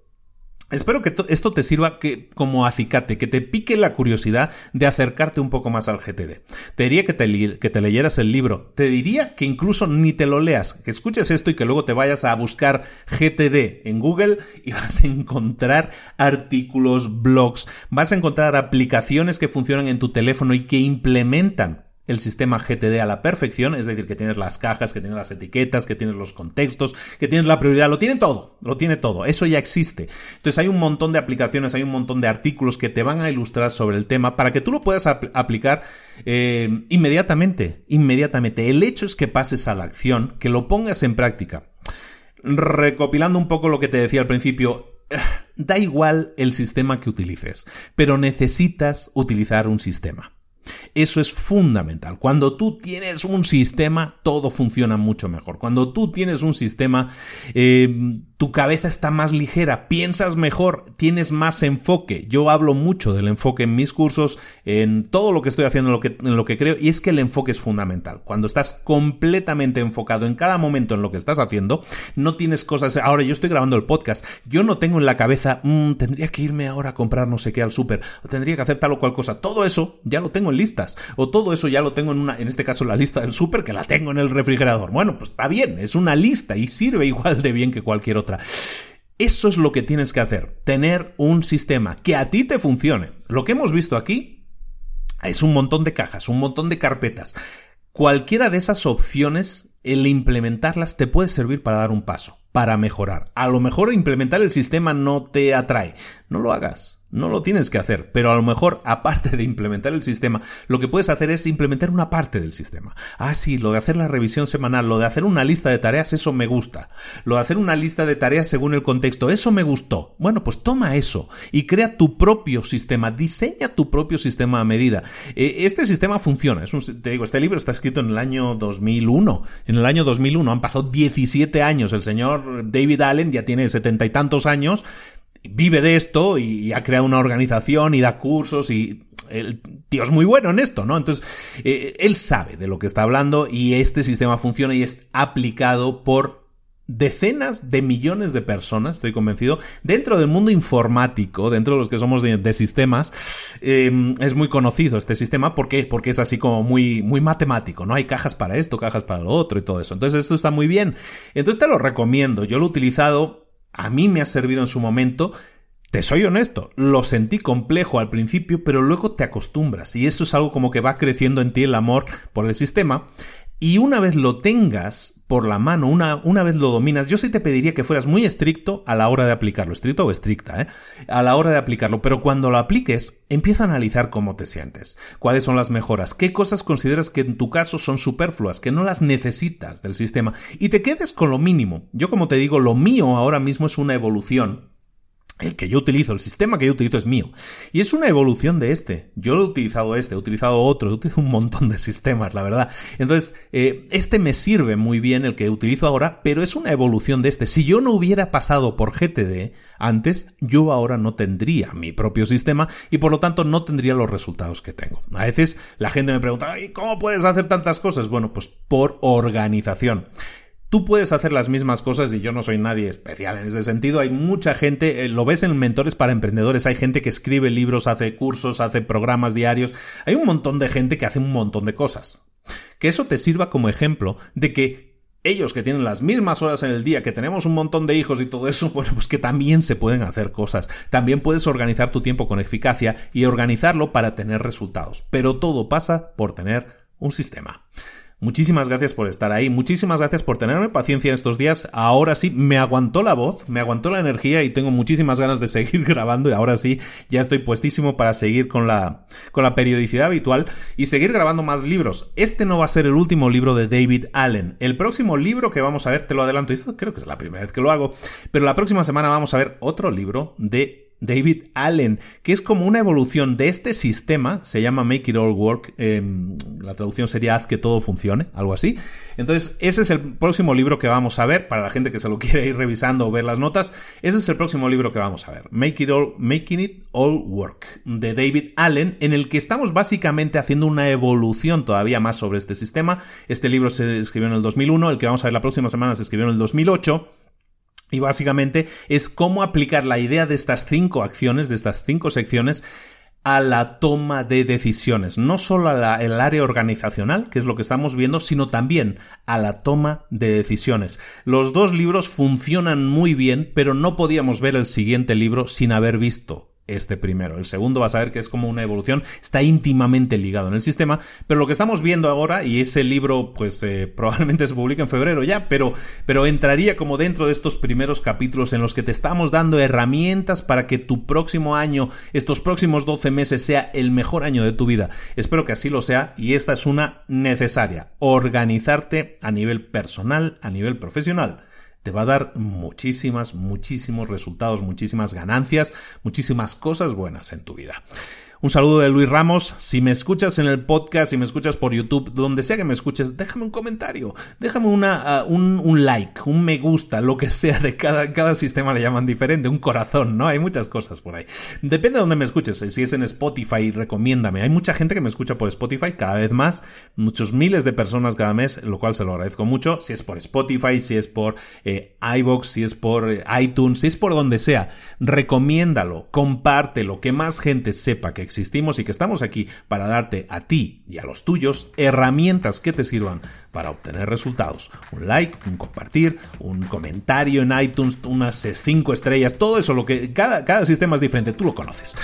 Espero que esto te sirva que, como acicate, que te pique la curiosidad de acercarte un poco más al GTD. Te diría que te, que te leyeras el libro. Te diría que incluso ni te lo leas, que escuches esto y que luego te vayas a buscar GTD en Google y vas a encontrar artículos, blogs, vas a encontrar aplicaciones que funcionan en tu teléfono y que implementan el sistema GTD a la perfección, es decir, que tienes las cajas, que tienes las etiquetas, que tienes los contextos, que tienes la prioridad, lo tiene todo, lo tiene todo, eso ya existe. Entonces hay un montón de aplicaciones, hay un montón de artículos que te van a ilustrar sobre el tema para que tú lo puedas aplicar eh, inmediatamente, inmediatamente. El hecho es que pases a la acción, que lo pongas en práctica. Recopilando un poco lo que te decía al principio, da igual el sistema que utilices, pero necesitas utilizar un sistema. Eso es fundamental. Cuando tú tienes un sistema, todo funciona mucho mejor. Cuando tú tienes un sistema, eh, tu cabeza está más ligera, piensas mejor, tienes más enfoque. Yo hablo mucho del enfoque en mis cursos, en todo lo que estoy haciendo, en lo que, creo, y es que el enfoque es fundamental. Cuando estás completamente enfocado en cada momento en lo que estás haciendo, no tienes cosas. Ahora yo estoy grabando el podcast, yo no tengo en la cabeza, mm, tendría que irme ahora a comprar no sé qué al súper, o tendría que hacer tal o cual cosa. Todo eso ya lo tengo en listas, o todo eso ya lo tengo en una, en este caso la lista del súper, que la tengo en el refrigerador. Bueno, pues está bien, es una lista y sirve igual de bien que cualquier otra. Eso es lo que tienes que hacer, tener un sistema que a ti te funcione. Lo que hemos visto aquí es un montón de cajas, un montón de carpetas. Cualquiera de esas opciones, el implementarlas te puede servir para dar un paso, para mejorar. A lo mejor implementar el sistema no te atrae. No lo hagas. No lo tienes que hacer, pero a lo mejor, aparte de implementar el sistema, lo que puedes hacer es implementar una parte del sistema. Ah, sí, lo de hacer la revisión semanal, lo de hacer una lista de tareas, eso me gusta. Lo de hacer una lista de tareas según el contexto, eso me gustó. Bueno, pues toma eso y crea tu propio sistema, diseña tu propio sistema a medida. Eh, este sistema funciona. Es un, te digo, este libro está escrito en el año 2001. En el año 2001 han pasado 17 años. El señor David Allen ya tiene setenta y tantos años vive de esto y ha creado una organización y da cursos y el tío es muy bueno en esto, ¿no? Entonces, eh, él sabe de lo que está hablando y este sistema funciona y es aplicado por decenas de millones de personas, estoy convencido, dentro del mundo informático, dentro de los que somos de, sistemas, em, es muy conocido este sistema. ¿Por qué? Porque es así como muy, muy matemático, ¿no? Hay cajas para esto, cajas para lo otro y todo eso. Entonces, esto está muy bien. Entonces, te lo recomiendo. Yo lo he utilizado a mí me ha servido en su momento. Te soy honesto, lo sentí complejo al principio, pero luego te acostumbras y eso es algo como que va creciendo en ti el amor por el sistema. Y una vez lo tengas por la mano, una, una, vez lo dominas, yo sí te pediría que fueras muy estricto a la hora de aplicarlo, estricto o estricta, ¿eh? a la hora de aplicarlo, pero cuando lo apliques, empieza a analizar cómo te sientes, cuáles son las mejoras, qué cosas consideras que en tu caso son superfluas, que no las necesitas del sistema, y te quedes con lo mínimo. Yo como te digo, lo mío ahora mismo es una evolución el que yo utilizo, el sistema que yo utilizo es mío. Y es una evolución de este. Yo he utilizado este, he utilizado otro, he utilizado un montón de sistemas, la verdad. Entonces, eh, este me sirve muy bien, el que utilizo ahora, pero es una evolución de este. Si yo no hubiera pasado por GTD antes, yo ahora no tendría mi propio sistema y por lo tanto no tendría los resultados que tengo. A veces la gente me pregunta, ¿cómo puedes hacer tantas cosas? Bueno, pues por organización. Tú puedes hacer las mismas cosas y yo no soy nadie especial en ese sentido. Hay mucha gente, eh, lo ves en Mentores para Emprendedores, hay gente que escribe libros, hace cursos, hace programas diarios. Hay un montón de gente que hace un montón de cosas. Que eso te sirva como ejemplo de que ellos que tienen las mismas horas en el día, que tenemos un montón de hijos y todo eso, bueno, pues que también se pueden hacer cosas. También puedes organizar tu tiempo con eficacia y organizarlo para tener resultados. Pero todo pasa por tener un sistema. Muchísimas gracias por estar ahí, muchísimas gracias por tenerme paciencia estos días. Ahora sí, me aguantó la voz, me aguantó la energía y tengo muchísimas ganas de seguir grabando y ahora sí, ya estoy puestísimo para seguir con la, con la periodicidad habitual y seguir grabando más libros. Este no va a ser el último libro de David Allen. El próximo libro que vamos a ver, te lo adelanto, esto creo que es la primera vez que lo hago, pero la próxima semana vamos a ver otro libro de David Allen, que es como una evolución de este sistema, se llama Make It All Work, em, la traducción sería Haz que todo funcione, algo así. Entonces, ese es el próximo libro que vamos a ver, para la gente que se lo quiere ir revisando o ver las notas, ese es el próximo libro que vamos a ver, Make It All, Making It All Work, de David Allen, en el que estamos básicamente haciendo una evolución todavía más sobre este sistema. Este libro se escribió en el 2001, el que vamos a ver la próxima semana se escribió en el 2008. Y básicamente es cómo aplicar la idea de estas cinco acciones, de estas cinco secciones, a la toma de decisiones, no solo al área organizacional, que es lo que estamos viendo, sino también a la toma de decisiones. Los dos libros funcionan muy bien, pero no podíamos ver el siguiente libro sin haber visto este primero. El segundo vas a ver que es como una evolución, está íntimamente ligado en el sistema, pero lo que estamos viendo ahora, y ese libro pues eh, probablemente se publica en febrero ya, pero, pero entraría como dentro de estos primeros capítulos en los que te estamos dando herramientas para que tu próximo año, estos próximos 12 meses sea el mejor año de tu vida. Espero que así lo sea y esta es una necesaria, organizarte a nivel personal, a nivel profesional te va a dar muchísimas, muchísimos resultados, muchísimas ganancias, muchísimas cosas buenas en tu vida. Un saludo de Luis Ramos. Si me escuchas en el podcast, si me escuchas por YouTube, donde sea que me escuches, déjame un comentario, déjame una, uh, un, like, un me gusta, lo que sea de cada, cada sistema le llaman diferente, un corazón, ¿no? Hay muchas cosas por ahí. Depende de dónde me escuches. Si es en Spotify, recomiéndame. Hay mucha gente que me escucha por Spotify cada vez más, muchos miles de personas cada mes, lo cual se lo agradezco mucho. Si es por Spotify, si es por eh, iBox, si es por eh, iTunes, si es por donde sea, recomiéndalo, compártelo, que más gente sepa que existimos y que estamos aquí para darte a ti y a los tuyos herramientas que te sirvan para obtener resultados. Un like, un compartir, un comentario en iTunes, unas 5 estrellas, todo eso, lo que cada, cada sistema es diferente, tú lo conoces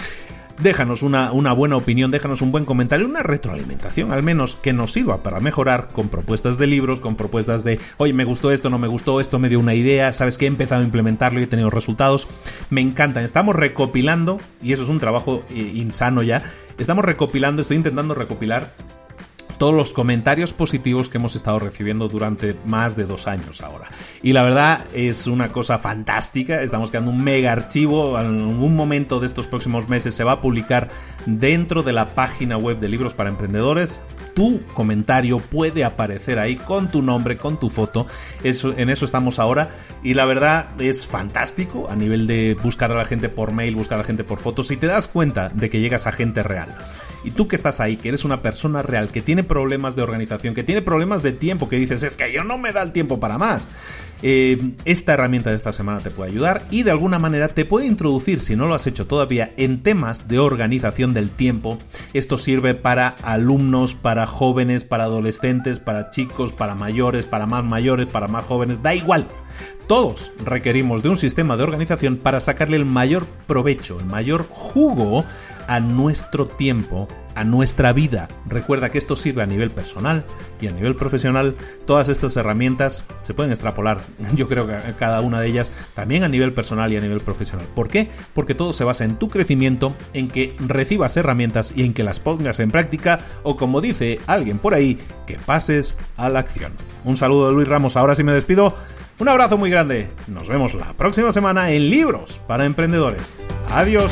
déjanos una, una, buena opinión, déjanos un buen comentario, una retroalimentación al menos que nos sirva para mejorar con propuestas de libros, con propuestas de, oye, me gustó esto, no me gustó, esto me dio una idea, sabes que he empezado a implementarlo y he tenido resultados. Me encantan, estamos recopilando, y eso es un trabajo eh, insano ya, estamos recopilando, estoy intentando recopilar todos los comentarios positivos que hemos estado recibiendo durante más de dos años ahora. Y la verdad es una cosa fantástica, estamos creando un mega archivo, en algún momento de estos próximos meses se va a publicar dentro de la página web de Libros para Emprendedores. Tu comentario puede aparecer ahí con tu nombre, con tu foto. Eso, en eso estamos ahora. Y la verdad es fantástico a nivel de buscar a la gente por mail, buscar a la gente por fotos. Si te das cuenta de que llegas a gente real. Y tú que estás ahí, que eres una persona real, que tiene problemas de organización, que tiene problemas de tiempo, que dices, es que yo no me da el tiempo para más. Eh, esta herramienta de esta semana te puede ayudar y de alguna manera te puede introducir, si no lo has hecho todavía, en temas de organización del tiempo. Esto sirve para alumnos, para jóvenes, para adolescentes, para chicos, para mayores, para más mayores, para más jóvenes, da igual. Todos requerimos de un sistema de organización para sacarle el mayor provecho, el mayor jugo a nuestro tiempo, a nuestra vida. Recuerda que esto sirve a nivel personal y a nivel profesional. Todas estas herramientas se pueden extrapolar, yo creo que cada una de ellas, también a nivel personal y a nivel profesional. ¿Por qué? Porque todo se basa en tu crecimiento, en que recibas herramientas y en que las pongas en práctica o como dice alguien por ahí, que pases a la acción. Un saludo de Luis Ramos, ahora sí me despido. Un abrazo muy grande. Nos vemos la próxima semana en Libros para Emprendedores. Adiós.